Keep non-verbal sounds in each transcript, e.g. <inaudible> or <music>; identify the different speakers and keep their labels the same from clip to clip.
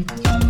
Speaker 1: Et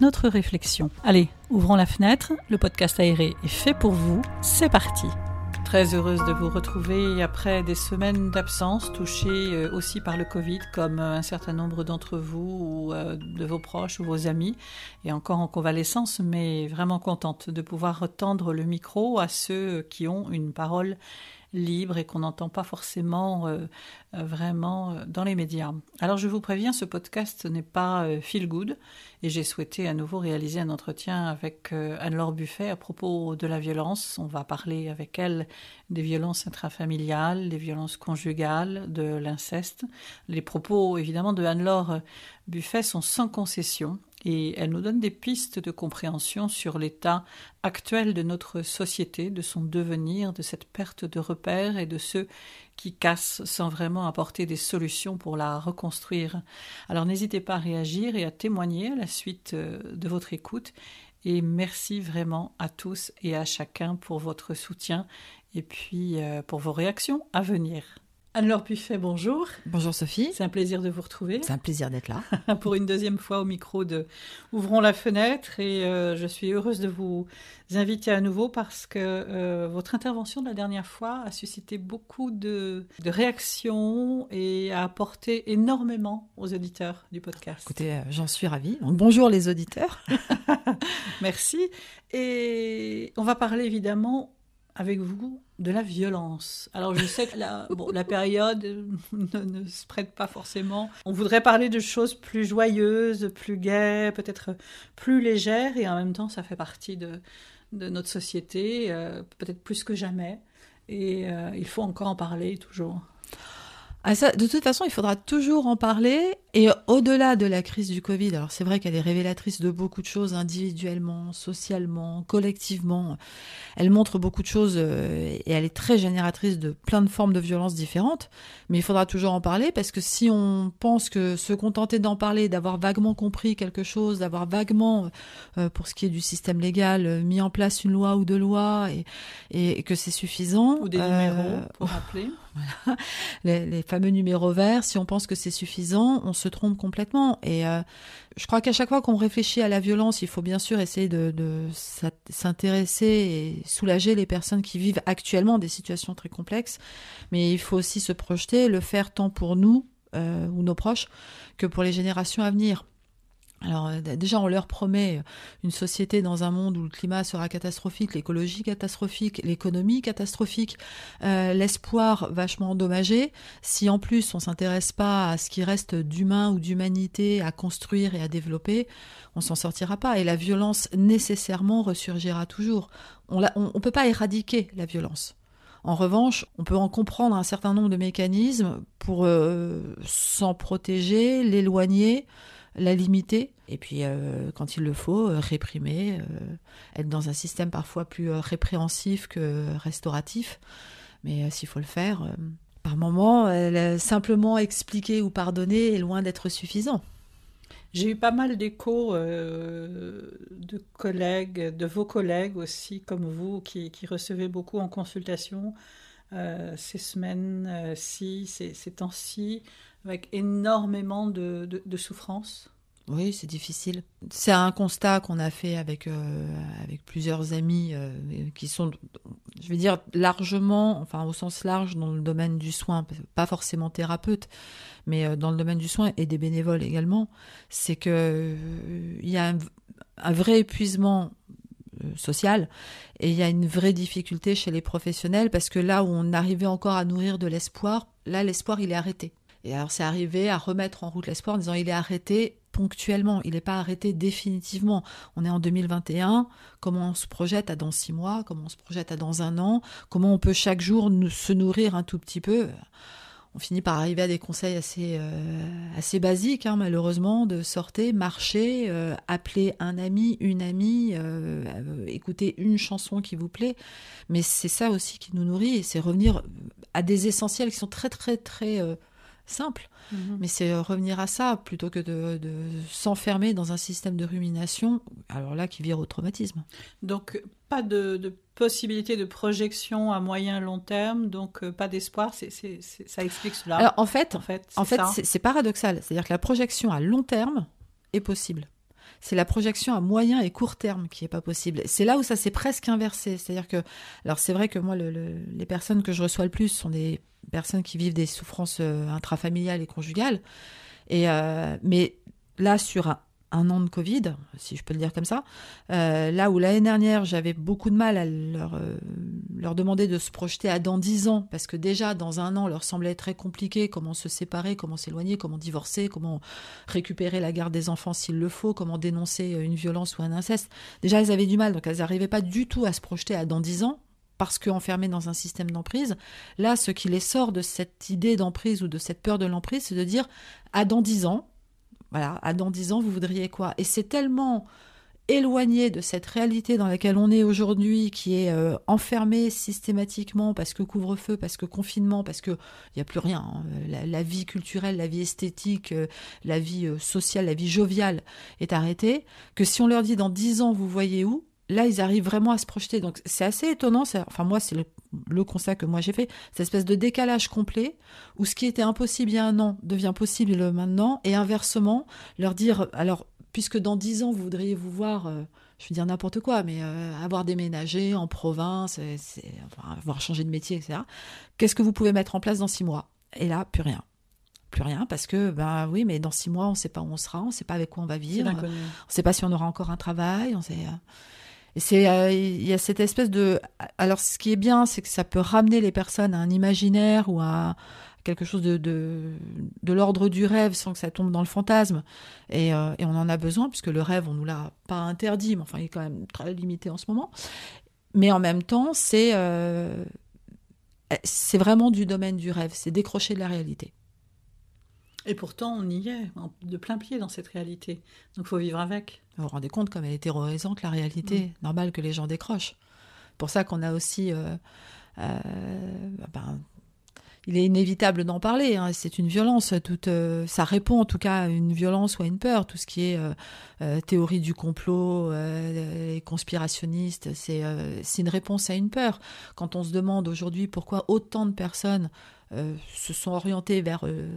Speaker 1: notre réflexion. Allez, ouvrons la fenêtre, le podcast aéré est fait pour vous, c'est parti Très heureuse de vous retrouver après des semaines d'absence touchées euh, aussi par le Covid comme euh, un certain nombre d'entre vous ou euh, de vos proches ou vos amis et encore en convalescence mais vraiment contente de pouvoir retendre le micro à ceux qui ont une parole libre et qu'on n'entend pas forcément euh, euh, vraiment euh, dans les médias. Alors je vous préviens, ce podcast n'est pas feel good et j'ai souhaité à nouveau réaliser un entretien avec Anne-Laure Buffet à propos de la violence. On va parler avec elle des violences intrafamiliales, des violences conjugales, de l'inceste. Les propos évidemment de Anne-Laure Buffet sont sans concession et elle nous donne des pistes de compréhension sur l'état actuel de notre société, de son devenir, de cette perte de repères et de ceux qui cassent sans vraiment apporter des solutions pour la reconstruire. Alors n'hésitez pas à réagir et à témoigner à la suite euh, de votre écoute et merci vraiment à tous et à chacun pour votre soutien et puis euh, pour vos réactions à venir. Anne-Laure Buffet, bonjour.
Speaker 2: Bonjour Sophie.
Speaker 1: C'est un plaisir de vous retrouver.
Speaker 2: C'est un plaisir d'être là. <laughs>
Speaker 1: Pour une deuxième fois au micro de Ouvrons la fenêtre et euh, je suis heureuse de vous inviter à nouveau parce que euh, votre intervention de la dernière fois a suscité beaucoup de, réactions et a apporté énormément aux auditeurs du podcast.
Speaker 2: Écoutez, euh, j'en suis ravie. bonjour les auditeurs. <laughs>
Speaker 1: Merci. Et on va parler évidemment avec vous de la violence. Alors je sais que la, <laughs> bon, la période <laughs> ne, se prête pas forcément. On voudrait parler de choses plus joyeuses, plus gaies, peut-être plus légères, et en même temps ça fait partie de, de notre société, euh, peut-être plus que jamais. Et euh, il faut encore en parler toujours.
Speaker 2: Ah, de toute façon, il faudra toujours en parler. Et au-delà de la crise du Covid, alors c'est vrai qu'elle est révélatrice de beaucoup de choses individuellement, socialement, collectivement. Elle montre beaucoup de choses euh, et elle est très génératrice de plein de formes de violences différentes. Mais il faudra toujours en parler parce que si on pense que se contenter d'en parler, d'avoir vaguement compris quelque chose, d'avoir vaguement, euh, pour ce qui est du système légal, euh, mis en place une loi ou deux lois et, et que c'est suffisant.
Speaker 1: Ou des numéros, pour rappeler. <laughs>
Speaker 2: les, les, fameux numéros verts, si on pense que c'est suffisant, on se trompe complètement. Et euh, je crois qu'à chaque fois qu'on réfléchit à la violence, il faut bien sûr essayer de, s'intéresser et soulager les personnes qui vivent actuellement des situations très complexes. Mais il faut aussi se projeter, le faire tant pour nous euh, ou nos proches que pour les générations à venir. Alors euh, déjà, on leur promet une société dans un monde où le climat sera catastrophique, l'écologie catastrophique, l'économie catastrophique, euh, l'espoir vachement endommagé. Si en plus on s'intéresse pas à ce qui reste d'humain ou d'humanité à construire et à développer, on s'en sortira pas. Et la violence nécessairement ressurgira toujours. On ne peut pas éradiquer la violence. En revanche, on peut en comprendre un certain nombre de mécanismes pour euh, s'en protéger, l'éloigner la limiter, et puis euh, quand il le faut, euh, réprimer, euh, être dans un système parfois plus répréhensif que restauratif. Mais s'il faut le faire, par moment, simplement expliquer ou pardonner est loin d'être suffisant.
Speaker 1: J'ai eu pas mal d'échos de collègues, de vos collègues aussi, comme vous, qui, recevez beaucoup en consultation ces semaines-ci, ces temps-ci, avec énormément de, de, souffrance.
Speaker 2: Oui, c'est difficile. C'est un constat qu'on a fait avec, euh, avec plusieurs amis euh, qui sont, je vais dire, largement, enfin au sens large, dans le domaine du soin, pas forcément thérapeute, mais euh, dans le domaine du soin et des bénévoles également. C'est que il y a un, un, vrai épuisement social et il y a une vraie difficulté chez les professionnels parce que là où on arrivait encore à nourrir de l'espoir, là l'espoir il est arrêté. Et alors c'est arrivé à remettre en route l'espoir en disant il est arrêté, ponctuellement, il n'est pas arrêté définitivement. On est en 2021, comment on se projette à dans six mois, comment on se projette à dans un an, comment on peut chaque jour se nourrir un tout petit peu? On finit par arriver à des conseils assez, euh, assez basiques, hein, malheureusement, de sortir, marcher, euh, appeler un ami, une amie, euh, écouter une chanson qui vous plaît. Mais c'est ça aussi qui nous nourrit, c'est revenir à des essentiels qui sont très, très, très simples. Mhm. Mais c'est revenir à ça plutôt que de, s'enfermer dans un système de rumination, alors là, qui vire au traumatisme.
Speaker 1: Donc, pas de possibilité de projection à moyen long terme, donc euh, pas d'espoir. C'est, ça explique cela.
Speaker 2: Alors en fait, en fait, c'est, en fait, c'est, paradoxal. C'est-à-dire que la projection à long terme est possible. C'est la projection à moyen et court terme qui est pas possible. C'est là où ça s'est presque inversé. C'est-à-dire que, alors c'est vrai que moi, les personnes que je reçois le plus sont des personnes qui vivent des souffrances euh, intrafamiliales et conjugales. Et euh, mais là, sur un, un an de Covid, si je peux le dire comme ça. Euh, là où l'année dernière, j'avais beaucoup de mal à leur, euh, leur demander de se projeter à dans dix ans, parce que déjà, dans un an, leur semblait très compliqué comment se séparer, comment s'éloigner, comment divorcer, comment récupérer la garde des enfants s'il le faut, comment dénoncer une violence ou un inceste. Déjà, elles avaient du mal, donc elles n'arrivaient pas du tout à se projeter à dans dix ans, parce qu'enfermées dans un système d'emprise. Là, ce qui les sort de cette idée d'emprise ou de cette peur de l'emprise, c'est de dire, à dans dix ans, voilà, à dans dix ans, vous voudriez quoi? Et c'est tellement éloigné de cette réalité dans laquelle on est aujourd'hui, qui est euh, enfermé systématiquement parce que couvre-feu, parce que confinement, parce que il n'y a plus rien. Hein. La, vie culturelle, la vie esthétique, euh, la vie euh, sociale, la vie joviale est arrêtée. Que si on leur dit dans dix ans, vous voyez où Là, ils arrivent vraiment à se projeter. Donc, c'est assez étonnant. Enfin, moi, c'est le le constat que moi j'ai fait, cette espèce de décalage complet où ce qui était impossible il y a un an devient possible maintenant, et inversement, leur dire, alors, puisque dans dix ans vous voudriez vous voir, euh, je vais dire n'importe quoi, mais euh, avoir déménagé en province, avoir changé de métier, etc., qu'est-ce que vous pouvez mettre en place dans six mois? Et là, plus rien plus rien parce que ben oui mais dans six mois on ne sait pas où on sera on ne sait pas avec quoi on va vivre on ne sait pas si on aura encore un travail on sait euh, c'est, euh, il y a cette espèce de. Alors, ce qui est bien, c'est que ça peut ramener les personnes à un imaginaire ou à quelque chose de, de, l'ordre du rêve sans que ça tombe dans le fantasme. Et, euh, et on en a besoin, puisque le rêve, on nous l'a pas interdit, mais enfin, il est quand même très limité en ce moment. Mais en même temps, c'est, euh, c'est vraiment du domaine du rêve, c'est décrocher de la réalité.
Speaker 1: Et pourtant, on y est, de plein pied dans cette réalité. Donc, il faut vivre avec.
Speaker 2: Vous vous rendez compte comme elle est terrorisante, la réalité. Mm. Normal que les gens décrochent. Pour ça qu'on a aussi... Euh, euh, ben, il est inévitable d'en parler. Hein. C'est une violence. Toute, euh, ça répond en tout cas à une violence ou à une peur. Tout ce qui est théorie du complot, les conspirationnistes, c'est une réponse à une peur. Quand on se demande aujourd'hui pourquoi autant de personnes euh, se sont orientés vers, euh,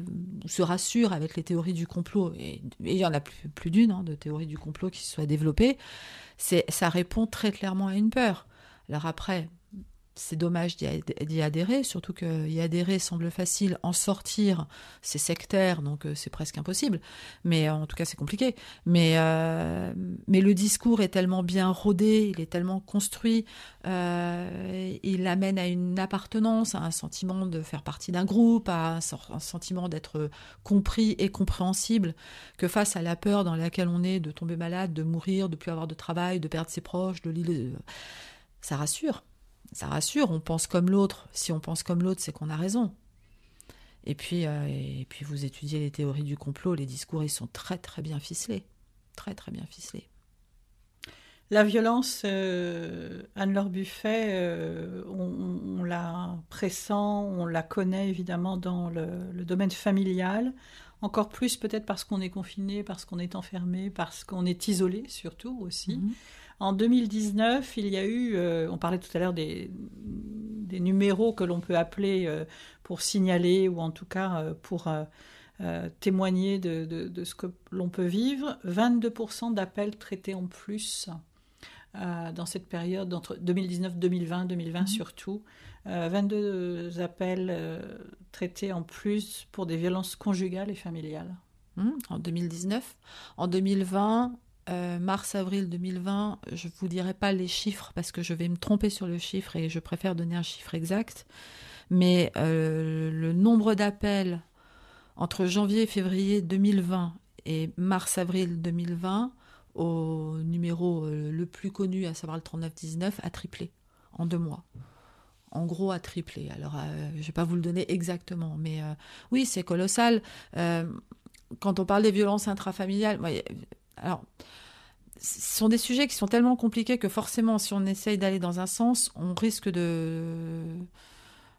Speaker 2: se rassurent avec les théories du complot, et, il y en a plus, plus d'une hein, de théories du complot qui se soient développées, ça répond très clairement à une peur. Alors après, c'est dommage d'y adhérer, surtout qu'y adhérer semble facile, en sortir, c'est sectaire, donc euh, c'est presque impossible. Mais en tout cas, c'est compliqué. Mais, euh, mais le discours est tellement bien rodé, il est tellement construit, euh, il amène à une appartenance, à un sentiment de faire partie d'un groupe, à un, sentiment d'être compris et compréhensible, que face à la peur dans laquelle on est de tomber malade, de mourir, de plus avoir de travail, de perdre ses proches, de ça rassure ça rassure, on pense comme l'autre. Si on pense comme l'autre, c'est qu'on a raison. Et puis, euh, et puis vous étudiez les théories du complot, les discours, ils sont très très bien ficelés. Très très bien ficelés.
Speaker 1: La violence, euh, Anne-Laure Buffet, euh, on, la pressent, on la connaît évidemment dans le, domaine familial, encore plus peut-être parce qu'on est confiné, parce qu'on est enfermé, parce qu'on est isolé surtout aussi. Mhm. En 2019, il y a eu, euh, on parlait tout à l'heure des, numéros que l'on peut appeler euh, pour signaler ou en tout cas euh, pour témoigner de, ce que l'on peut vivre. 22% d'appels traités en plus dans cette période entre 2019, 2020, 2020 surtout. 22 appels traités en plus pour des violences conjugales et familiales.
Speaker 2: Mmh, en 2019. En 2020, euh, mars-avril 2020, je ne vous dirai pas les chiffres parce que je vais me tromper sur le chiffre et je préfère donner un chiffre exact. Mais euh, le nombre d'appels entre janvier et février 2020 Et mars-avril 2020, au numéro euh, le plus connu, à savoir le 3919, a triplé en deux mois. En gros, a triplé. Alors, euh, je ne vais pas vous le donner exactement, mais euh, oui, c'est colossal. quand on parle des violences intrafamiliales, alors, ce sont des sujets qui sont tellement compliqués que forcément, si on essaye d'aller dans un sens, on risque de,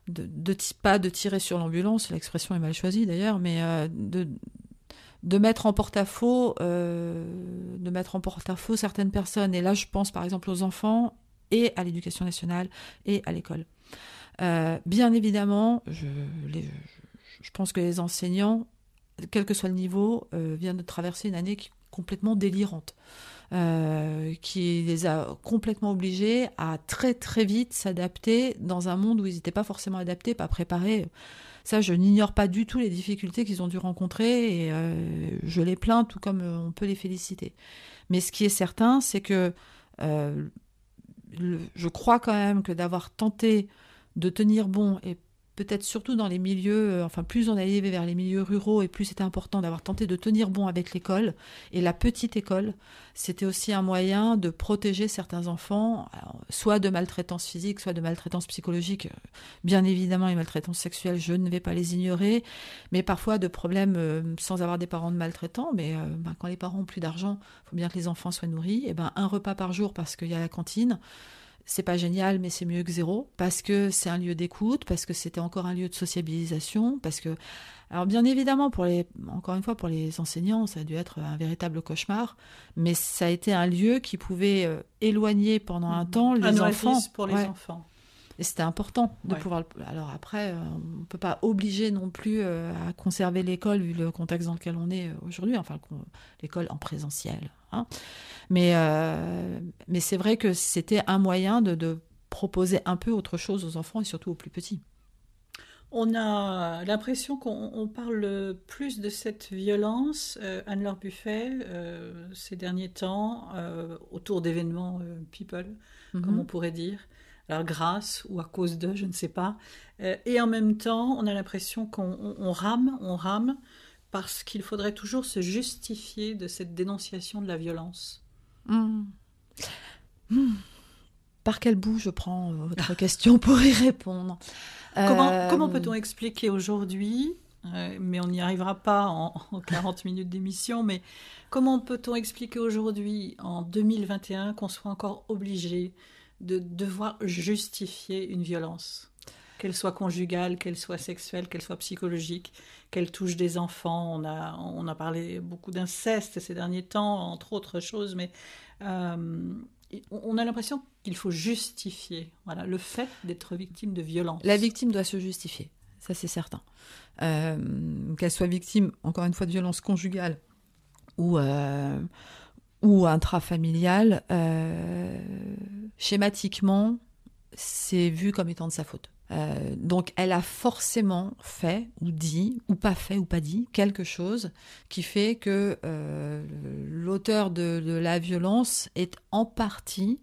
Speaker 2: de, pas de tirer sur l'ambulance, l'expression est mal choisie d'ailleurs, mais de, de mettre en porte-à-faux euh, de mettre en porte-à-faux certaines personnes. Et là, je pense par exemple aux enfants et à l'éducation nationale et à l'école. Euh, bien évidemment, je, pense que les enseignants, quel que soit le niveau, euh, viennent de traverser une année complètement délirante. qui les a complètement obligés à très très vite s'adapter dans un monde où ils n'étaient pas forcément adaptés, pas préparés. Ça, je n'ignore pas du tout les difficultés qu'ils ont dû rencontrer et euh, je les plains tout comme euh, on peut les féliciter. Mais ce qui est certain, c'est que euh, je crois quand même que d'avoir tenté de tenir bon et peut-être surtout dans les milieux, euh, enfin plus on allait vers les milieux ruraux et plus c'était important d'avoir tenté de tenir bon avec l'école. Et la petite école, c'était aussi un moyen de protéger certains enfants, soit de maltraitance physique, soit de maltraitance psychologique. Bien évidemment, les maltraitances sexuelles, je ne vais pas les ignorer, mais parfois de problèmes euh, sans avoir des parents de maltraitants. Mais euh, ben, quand les parents ont plus d'argent, il faut bien que les enfants soient nourris. Et ben un repas par jour parce qu'il y a la cantine c'est pas génial, mais c'est mieux que zéro, parce que c'est un lieu d'écoute, parce que c'était encore un lieu de sociabilisation, parce que, alors bien évidemment, pour les, encore une fois, pour les enseignants, ça a dû être un véritable cauchemar, mais ça a été un lieu qui pouvait euh, éloigner pendant un mmh. temps les enfants.
Speaker 1: pour les enfants.
Speaker 2: Et c'était important de pouvoir. Alors après, euh, on ne peut pas obliger non plus euh, à conserver l'école vu le contexte dans lequel on est aujourd'hui, enfin l'école en présentiel. Hein. Mais, euh, mais c'est vrai que c'était un moyen de, proposer un peu autre chose aux enfants et surtout aux plus petits.
Speaker 1: On a l'impression qu'on parle plus de cette violence, euh, Anne-Laure Buffet, euh, ces derniers temps, autour d'événements people, comme mhm. on pourrait dire. Alors grâce ou à cause de, je ne sais pas. et en même temps, on a l'impression qu'on rame, on rame, parce qu'il faudrait toujours se justifier de cette dénonciation de la violence. Hmm.
Speaker 2: Hmm. Par quel bout je prends votre <laughs> question pour y répondre?
Speaker 1: Comment, euh, comment peut-on expliquer aujourd'hui, euh, mais on n'y arrivera pas en, 40 <laughs> minutes d'émission, mais comment peut-on expliquer aujourd'hui, en 2021, qu'on soit encore obligé de devoir justifier une violence? Qu'elle soit conjugale, qu'elle soit sexuelle, qu'elle soit psychologique, qu'elle touche des enfants. On a, parlé beaucoup d'inceste ces derniers temps, entre autres choses, mais euh, on a l'impression qu'il faut justifier le fait d'être victime de violence.
Speaker 2: La victime doit se justifier, ça c'est certain. Euh, qu'elle soit victime, encore une fois, de violence conjugale ou, euh, ou intrafamiliale, schématiquement, c'est vu comme étant de sa faute. Euh, donc elle a forcément fait ou dit, ou pas fait ou pas dit, quelque chose qui fait que euh, l'auteur de, la violence est en partie,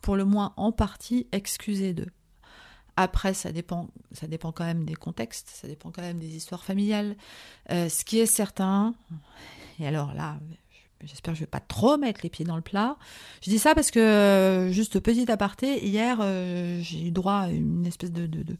Speaker 2: pour le moins en partie, excusé d'eux. Après, ça dépend, ça dépend quand même des contextes, ça dépend quand même des histoires familiales. Euh, ce qui est certain, et alors là, J'espère que je vais pas trop mettre les pieds dans le plat. Je dis ça parce que, euh, juste petit aparté, hier, euh, j'ai eu droit à une espèce de, de, de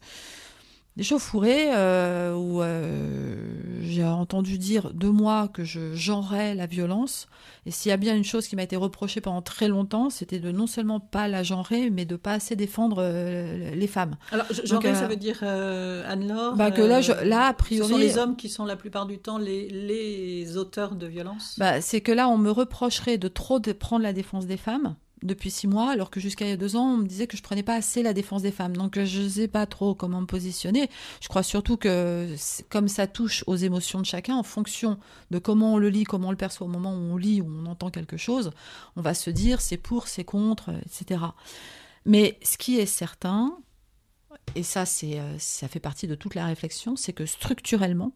Speaker 2: d'échauffourée euh, où euh, j'ai entendu dire de moi que je genrais la violence. Et s'il y a bien une chose qui m'a été reprochée pendant très longtemps, c'était de non seulement pas la genrer, mais de pas assez défendre euh, les femmes.
Speaker 1: Alors, genrer, ça veut dire, Anne-Laure
Speaker 2: bah, que là, je, là, a priori...
Speaker 1: Ce sont les hommes qui sont la plupart du temps les, les auteurs de violence?
Speaker 2: Bah, C'est que là, on me reprocherait de trop de prendre la défense des femmes depuis six mois, alors que jusqu'à il y a deux ans, on me disait que je prenais pas assez la défense des femmes. Donc je ne sais pas trop comment me positionner. Je crois surtout que comme ça touche aux émotions de chacun, en fonction de comment on le lit, comment on le perçoit au moment où on lit, où on entend quelque chose, on va se dire c'est pour, c'est contre, etc. Mais ce qui est certain, et ça, c'est, euh, ça fait partie de toute la réflexion, c'est que structurellement,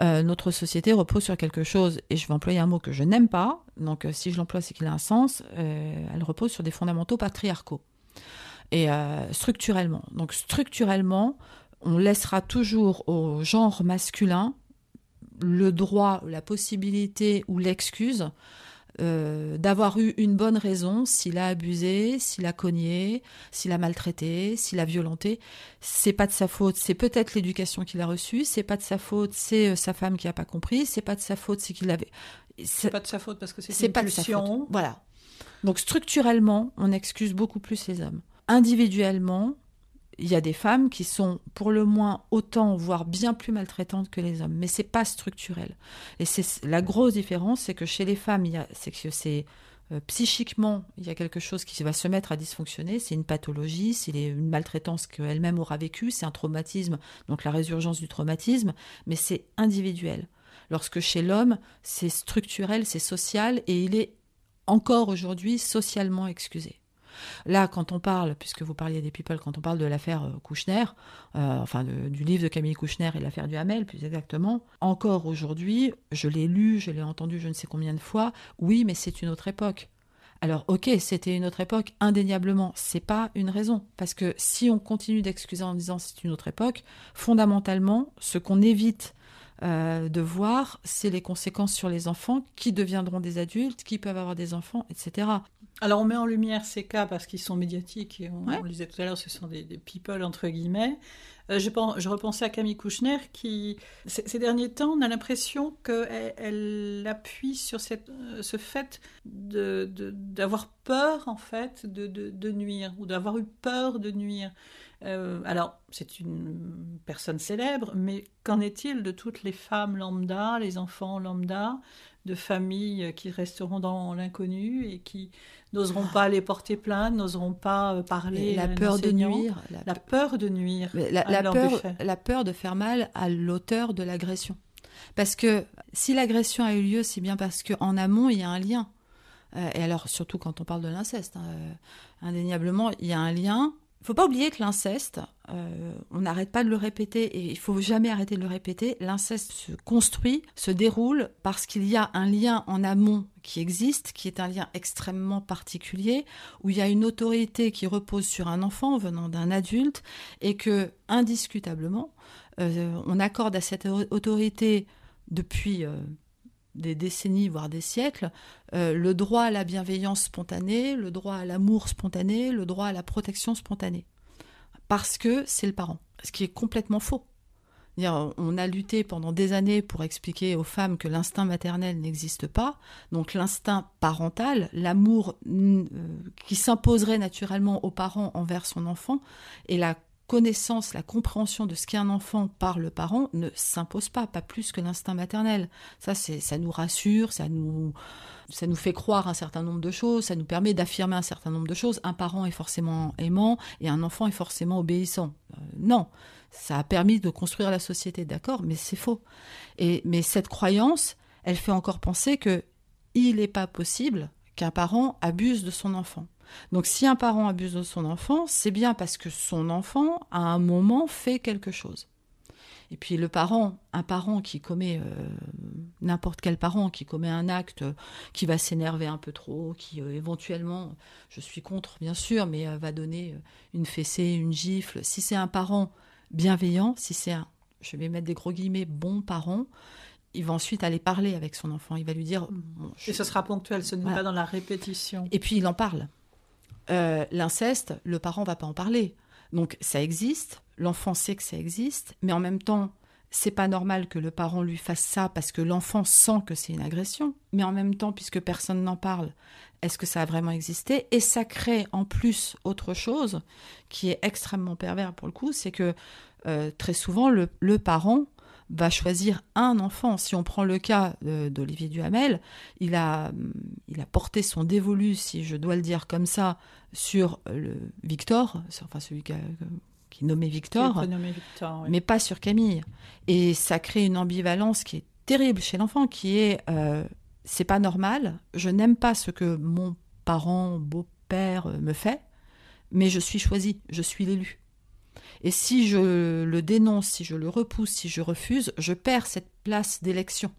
Speaker 2: euh, notre société repose sur quelque chose, et je vais employer un mot que je n'aime pas, donc euh, si je l'emploie, c'est qu'il a un sens, elle repose sur des fondamentaux patriarcaux. Et structurellement. Donc structurellement, on laissera toujours au genre masculin le droit, la possibilité ou l'excuse euh, d'avoir eu une bonne raison s'il a abusé, s'il a cogné, s'il a maltraité, s'il a violenté. C'est pas de sa faute, c'est peut-être l'éducation qu'il a reçue, c'est pas de sa faute, c'est euh, sa femme qui a pas compris, c'est pas de sa faute, c'est qu'il avait.
Speaker 1: C'est pas de sa faute parce que c'est une pas pulsion.
Speaker 2: Voilà. Donc structurellement, on excuse beaucoup plus les hommes. Individuellement, il y a des femmes qui sont pour le moins autant, voire bien plus maltraitantes que les hommes, mais c'est pas structurel. Et c'est la grosse différence, c'est que chez les femmes, c'est que euh, psychiquement, il y a quelque chose qui va se mettre à dysfonctionner. C'est une pathologie, c'est une maltraitance qu'elle-même aura vécue, c'est un traumatisme, donc la résurgence du traumatisme, mais c'est individuel. Lorsque chez l'homme, c'est structurel, c'est social, et il est encore aujourd'hui socialement excusé. Là, quand on parle, puisque vous parliez des people, quand on parle de l'affaire euh, Kouchner, euh, enfin du livre de Camille Kouchner et l'affaire du Hamel, plus exactement, encore aujourd'hui, je l'ai lu, je l'ai entendu je ne sais combien de fois, oui, mais c'est une autre époque. Alors, ok, c'était une autre époque, indéniablement, c'est pas une raison. Parce que si on continue d'excuser en disant c'est une autre époque, fondamentalement, ce qu'on évite euh, de voir, c'est les conséquences sur les enfants qui deviendront des adultes, qui peuvent avoir des enfants, etc.
Speaker 1: Alors on met en lumière ces cas parce qu'ils sont médiatiques et on, le disait tout à l'heure, ce sont des, people entre guillemets. Euh, je, pense, je, repensais à Camille Kouchner qui, ces, derniers temps, on a l'impression qu'elle elle appuie sur cette, euh, ce fait d'avoir de, peur en fait de, de nuire ou d'avoir eu peur de nuire. Euh, alors, c'est une personne célèbre, mais qu'en est-il de toutes les femmes lambda, les enfants lambda, de familles qui resteront dans l'inconnu et qui n'oseront pas aller porter plainte, n'oseront pas euh, parler
Speaker 2: la peur de nuire,
Speaker 1: la, peur de nuire,
Speaker 2: la, peur, la peur de faire mal à l'auteur de l'agression. Parce que si l'agression a eu lieu, c'est bien parce qu'en amont il y a un lien. Euh, et alors surtout quand on parle de l'inceste, hein, indéniablement il y a un lien il faut pas oublier que l'inceste, euh, on n'arrête pas de le répéter et il faut jamais arrêter de le répéter. L'inceste se construit, se déroule parce qu'il y a un lien en amont qui existe, qui est un lien extrêmement particulier, où il y a une autorité qui repose sur un enfant venant d'un adulte et que indiscutablement, euh, on accorde à cette autorité depuis euh, des décennies, voire des siècles, le droit à la bienveillance spontanée, le droit à l'amour spontané, le droit à la protection spontanée. Parce que c'est le parent. Ce qui est complètement faux. On a lutté pendant des années pour expliquer aux femmes que l'instinct maternel n'existe pas. Donc l'instinct parental, l'amour euh, qui s'imposerait naturellement aux parents envers son enfant, et la connaissance, la compréhension de ce qu'est un enfant par le parent ne s'impose pas, pas plus que l'instinct maternel. Ça, c'est, ça nous rassure, ça nous, ça nous fait croire un certain nombre de choses, ça nous permet d'affirmer un certain nombre de choses. Un parent est forcément aimant et un enfant est forcément obéissant. Euh, non, ça a permis de construire la société, d'accord, mais c'est faux. Et mais cette croyance, elle fait encore penser que il n'est pas possible qu'un parent abuse de son enfant. Donc si un parent abuse de son enfant, c'est bien parce que son enfant, à un moment, fait quelque chose. Et puis le parent, un parent qui commet, euh, n'importe quel parent qui commet un acte qui va s'énerver un peu trop, qui euh, éventuellement, je suis contre bien sûr, mais euh, va donner une fessée, une gifle. Si c'est un parent bienveillant, si c'est un, je vais mettre des gros guillemets, bon parent, il va ensuite aller parler avec son enfant. Il va lui dire.
Speaker 1: Et ce sera ponctuel, ce n'est pas dans la répétition.
Speaker 2: Et puis il en parle. Euh, l'inceste, le parent va pas en parler. Donc ça existe, l'enfant sait que ça existe, mais en même temps, c'est pas normal que le parent lui fasse ça parce que l'enfant sent que c'est une agression. Mais en même temps, puisque personne n'en parle, est-ce que ça a vraiment existé? Et ça crée en plus autre chose qui est extrêmement pervers pour le coup, c'est que euh, très souvent le, le parent va choisir un enfant. Si on prend le cas d'Olivier Duhamel, il a, il a porté son dévolu, si je dois le dire comme ça, sur le Victor, enfin celui qui, qui nommé Victor, mais pas sur Camille. Et ça crée une ambivalence qui est terrible chez l'enfant, qui est euh, c'est pas normal, je n'aime pas ce que mon parent, beau-père me fait, mais je suis choisi, je suis l'élu. Et si je le dénonce, si je le repousse, si je refuse, je perds cette place d'élection.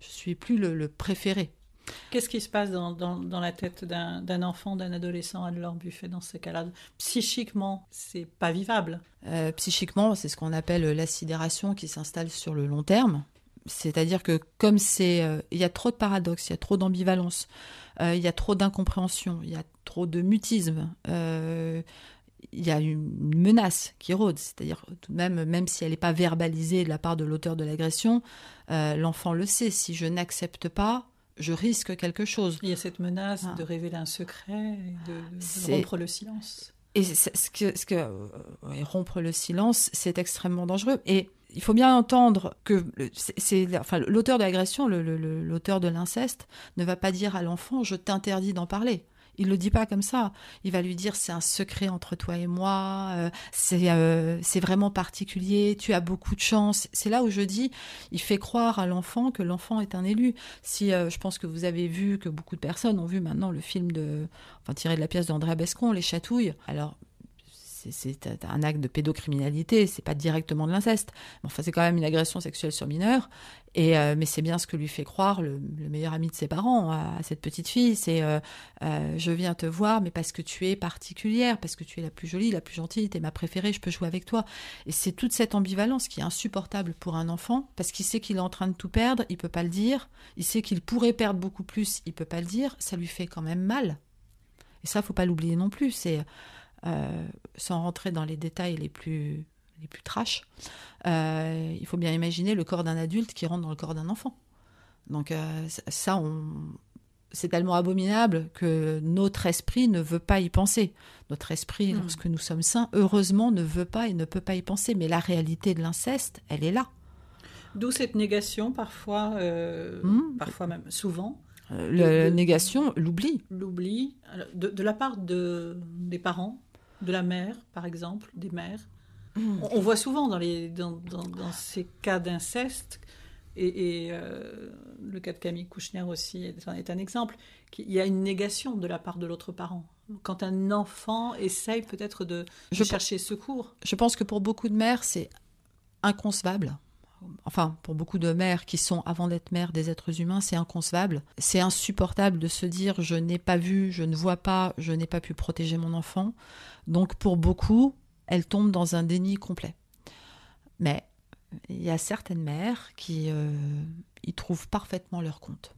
Speaker 2: Je suis plus le, préféré.
Speaker 1: Qu'est-ce qui se passe dans, dans, la tête d'un enfant, d'un adolescent à leur buffet dans ce cas-là? Psychiquement, c'est pas vivable.
Speaker 2: Euh, psychiquement, c'est ce qu'on appelle la sidération qui s'installe sur le long terme. C'est-à-dire que comme c'est, euh, il y a trop de paradoxes, il y a trop d'ambivalence, euh, il y a trop d'incompréhension, il y a trop de mutisme. euh, il y a une menace qui rôde, c'est-à-dire tout de même, même si elle n'est pas verbalisée de la part de l'auteur de l'agression, euh, l'enfant le sait. Si je n'accepte pas, je risque quelque chose.
Speaker 1: Il y a cette menace
Speaker 2: Ah.
Speaker 1: de révéler un secret, et de, rompre le silence.
Speaker 2: Et ce que, ce que euh, ouais, rompre le silence, c'est extrêmement dangereux. Et il faut bien entendre que c'est, enfin, l'auteur de l'agression, l'auteur de l'inceste, ne va pas dire à l'enfant je t'interdis d'en parler. Il le dit pas comme ça. Il va lui dire c'est un secret entre toi et moi. euh, c'est euh, c'est vraiment particulier. Tu as beaucoup de chance. C'est là où je dis il fait croire à l'enfant que l'enfant est un élu. Si euh, je pense que vous avez vu que beaucoup de personnes ont vu maintenant le film de enfin tiré de la pièce d'André Bescon, Les Chatouilles. Alors, c'est- un acte de pédocriminalité, c'est pas directement de l'inceste, mais enfin c'est quand même une agression sexuelle sur mineur. Et euh, mais c'est bien ce que lui fait croire le, le meilleur ami de ses parents à, à cette petite fille, c'est euh, euh, je viens te voir, mais parce que tu es particulière, parce que tu es la plus jolie, la plus gentille, t'es ma préférée, je peux jouer avec toi. Et c'est toute cette ambivalence qui est insupportable pour un enfant, parce qu'il sait qu'il est en train de tout perdre, il peut pas le dire, il sait qu'il pourrait perdre beaucoup plus, il peut pas le dire, ça lui fait quand même mal. Et ça, faut pas l'oublier non plus. C'est euh, sans rentrer dans les détails les plus les plus trash. euh, il faut bien imaginer le corps d'un adulte qui rentre dans le corps d'un enfant. Donc euh, ça, on c'est tellement abominable que notre esprit ne veut pas y penser. Notre esprit,
Speaker 1: Mm.
Speaker 2: lorsque nous sommes sains, heureusement, ne veut pas et ne peut pas y penser. Mais la réalité de l'inceste, elle est là.
Speaker 1: D'où cette négation, parfois, euh,
Speaker 2: Mm.
Speaker 1: parfois même souvent,
Speaker 2: Euh, la
Speaker 1: De-
Speaker 2: négation, l'oubli.
Speaker 1: l'oubli de, de la part de, des parents, de la mère, par exemple, des mères. On, on voit souvent dans, les, dans, dans- dans ces cas d'inceste, et, et, euh, le cas de Camille Kouchner aussi est un, est un exemple, qu'il y a une négation de la part de l'autre parent. Quand un enfant essaye peut-être de, de
Speaker 2: Je
Speaker 1: chercher secours.
Speaker 2: Je pense que pour beaucoup de mères, c'est inconcevable. Enfin, pour beaucoup de mères qui sont, avant d'être mères, des êtres humains, c'est inconcevable. C'est insupportable de se dire je n'ai pas vu, je ne vois pas, je n'ai pas pu protéger mon enfant. Donc, pour beaucoup, elles tombent dans un déni complet. Mais il y a certaines mères qui euh, y trouvent parfaitement leur compte.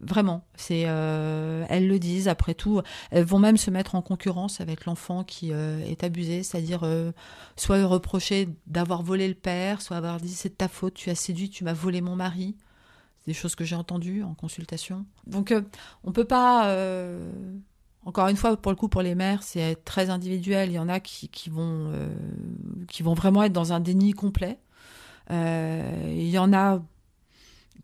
Speaker 2: Vraiment, c'est, euh, elles le disent. Après tout, elles vont même se mettre en concurrence avec l'enfant qui euh, est abusé, c'est-à-dire euh, soit reprocher d'avoir volé le père, soit avoir dit c'est de ta faute, tu as séduit, tu m'as volé mon mari. C'est des choses que j'ai entendues en consultation. Donc on peut pas. encore une fois, pour le coup, pour les mères, c'est très individuel. Il y en a qui, qui vont, qui vont vraiment être dans un déni complet. Il y en a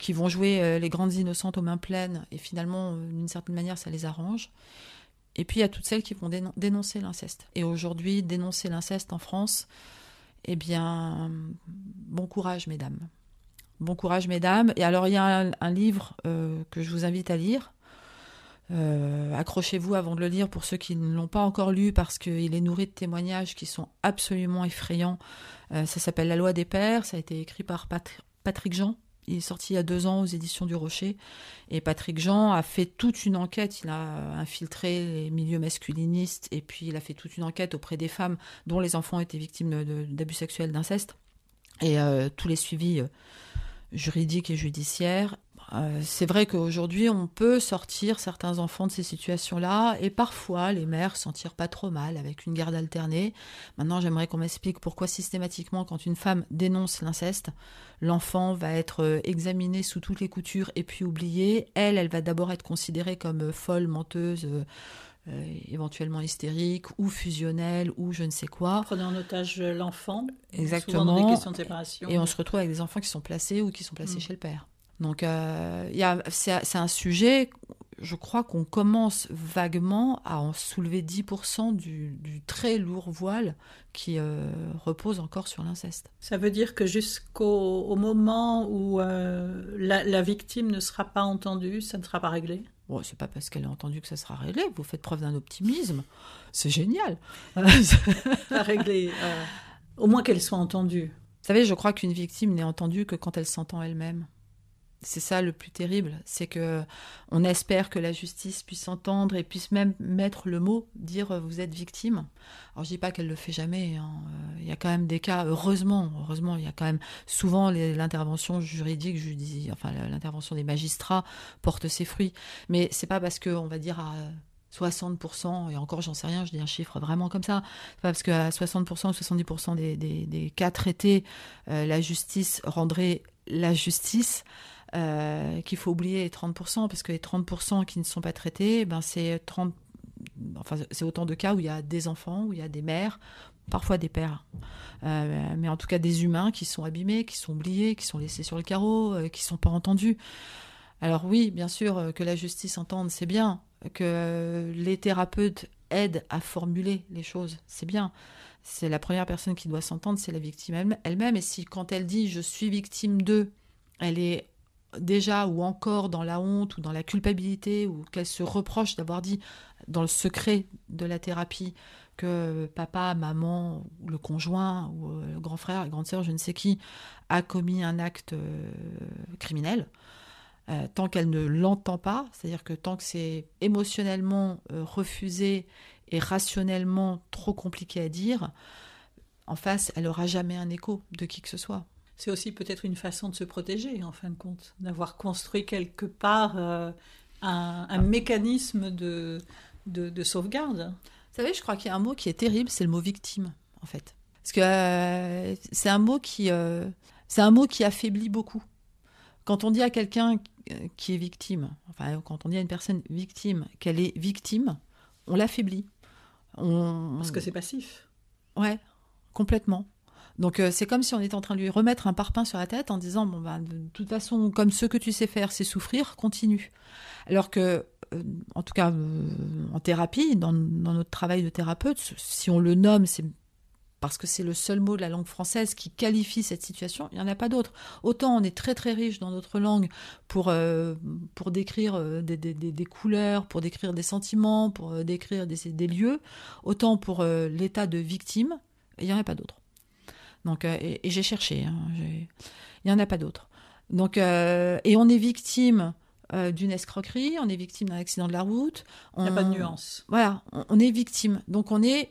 Speaker 2: qui vont jouer euh, les grandes innocentes aux mains pleines et finalement, euh, d'une certaine manière, ça les arrange. Et puis il y a toutes celles qui vont dénon- dénoncer l'inceste. Et aujourd'hui, dénoncer l'inceste en France, eh bien, bon courage, mesdames. Bon courage, mesdames. Et alors, il y a un, livre euh, que je vous invite à lire. Accrochez-vous avant de le lire pour ceux qui ne l'ont pas encore lu parce qu'il est nourri de témoignages qui sont absolument effrayants. Ça s'appelle La loi des pères. Ça a été écrit par Pat- Patrick Jean. Il est sorti il y a deux ans aux éditions du Rocher. Et Patrick Jean a fait toute une enquête. Il a infiltré les milieux masculinistes et puis il a fait toute une enquête auprès des femmes dont les enfants étaient victimes d'abus sexuels, d'inceste. Et euh, tous les suivis euh, juridiques et judiciaires. Euh, c'est vrai qu'aujourd'hui, on peut sortir certains enfants de ces situations-là et parfois les mères s'en tirent pas trop mal avec une garde alternée. Maintenant, j'aimerais qu'on m'explique pourquoi systématiquement, quand une femme dénonce l'inceste, l'enfant va être euh, examiné sous toutes les coutures et puis oublié. Elle, elle va d'abord être considérée comme euh, folle, menteuse, euh, éventuellement hystérique ou fusionnelle ou je ne sais quoi.
Speaker 1: Prenez en otage l'enfant,
Speaker 2: Exactement.
Speaker 1: souvent dans des questions de séparation.
Speaker 2: Et on se retrouve avec des enfants qui sont placés ou qui sont placés
Speaker 1: Mm.
Speaker 2: chez le père. Donc, euh, c'est un sujet, je crois qu'on commence vaguement à en soulever 10% du, du très lourd voile qui euh, repose encore sur l'inceste.
Speaker 1: Ça veut dire que jusqu'au au moment où euh, la, la victime ne sera pas entendue, ça ne sera pas réglé?
Speaker 2: Bon, c'est pas parce qu'elle a entendu que ça sera réglé, vous faites preuve d'un optimisme. C'est génial. <laughs>
Speaker 1: Réglé. euh, au moins qu'elle soit entendue.
Speaker 2: Vous savez, je crois qu'une victime n'est entendue que quand elle s'entend elle-même. C'est ça le plus terrible, c'est que on espère que la justice puisse entendre et puisse même mettre le mot, dire euh, vous êtes victime. Alors je dis pas qu'elle le fait jamais. Hein. Euh, il y a quand même des cas, heureusement, heureusement, il y a quand même souvent l'intervention juridique, dis, enfin l'intervention des magistrats porte ses fruits. Mais c'est pas parce que on va dire à 60%, et encore j'en sais rien, je dis un chiffre vraiment comme ça, pas parce qu'à 60% ou 70% des, des, cas traités, euh, la justice rendrait la justice. Euh, qu'il faut oublier les 30%, parce que les 30% qui ne sont pas traités, ben c'est 30, enfin c'est autant de cas où il y a des enfants, où il y a des mères, parfois des pères, euh, mais en tout cas des humains qui sont abîmés, qui sont oubliés, qui sont laissés sur le carreau, euh, qui sont pas entendus. Alors oui, bien sûr que la justice entende, c'est bien, que les thérapeutes aident à formuler les choses, c'est bien. C'est la première personne qui doit s'entendre, c'est la victime elle-même. Et si quand elle dit je suis victime d'eux, elle est déjà ou encore dans la honte ou dans la culpabilité ou qu'elle se reproche d'avoir dit dans le secret de la thérapie que papa, maman, le conjoint ou euh, le grand frère, la grande sœur, je ne sais qui, a commis un acte euh, criminel, euh, tant qu'elle ne l'entend pas, c'est-à-dire que tant que c'est émotionnellement refusé et rationnellement trop compliqué à dire, en face, elle n'aura jamais un écho de qui que ce soit
Speaker 1: c'est aussi peut-être une façon de se protéger, en fin de compte, d'avoir construit quelque part euh, un, mécanisme de, de, sauvegarde.
Speaker 2: Vous savez, je crois qu'il y a un mot qui est terrible, c'est le mot victime, en fait. Parce que euh, c'est un mot qui, euh, c'est un mot qui affaiblit beaucoup. Quand on dit à quelqu'un qui est victime, enfin, quand on dit à une personne victime qu'elle est victime, on l'affaiblit.
Speaker 1: On... Parce que c'est passif.
Speaker 2: Ouais, complètement. Donc euh, c'est comme si on était en train de lui remettre un parpaing sur la tête en disant bon ben de, toute façon comme ce que tu sais faire c'est souffrir, continue. Alors que euh, en tout cas euh, en thérapie, dans, notre travail de thérapeute, si on le nomme, c'est parce que c'est le seul mot de la langue française qui qualifie cette situation, il n'y en a pas d'autre. Autant on est très très riche dans notre langue pour, pour décrire des, des, couleurs, pour décrire des sentiments, pour décrire des, des lieux, autant pour l'état de victime, il n'y en a pas d'autre. Donc, euh, et, j'ai cherché. Hein, il n'y en a pas d'autres. Donc, euh, et on est victime euh, d'une escroquerie, on est victime d'un accident de la route.
Speaker 1: Il n'y a pas de nuance.
Speaker 2: Voilà, on, est victime. Donc, on est.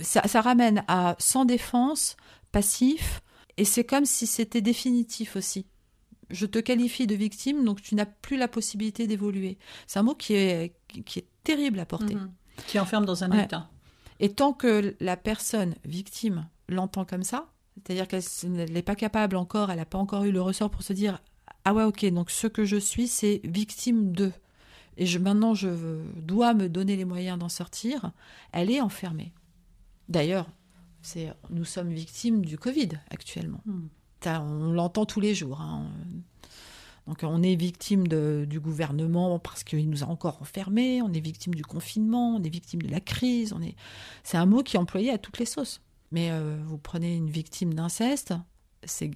Speaker 2: Ça, ça ramène à sans défense, passif, et c'est comme si c'était définitif aussi je te qualifie de victime, donc tu n'as plus la possibilité d'évoluer. C'est un mot qui est, qui est terrible à porter. Mhm.
Speaker 1: Qui enferme dans un état.
Speaker 2: Et tant que la personne victime l'entend comme ça, c'est-à-dire qu'elle n'est pas capable encore, elle n'a pas encore eu le ressort pour se dire ah ouais ok donc ce que je suis c'est victime de et je, maintenant je dois me donner les moyens d'en sortir, elle est enfermée. D'ailleurs, c'est nous sommes victimes du Covid actuellement. Hmm. On l'entend tous les jours. Hein. Donc on est victime du gouvernement parce qu'il nous a encore enfermés, on est victime du confinement, on est victime de la crise. On est... C'est un mot qui est employé à toutes les sauces. Mais euh, vous prenez une victime d'inceste, c'est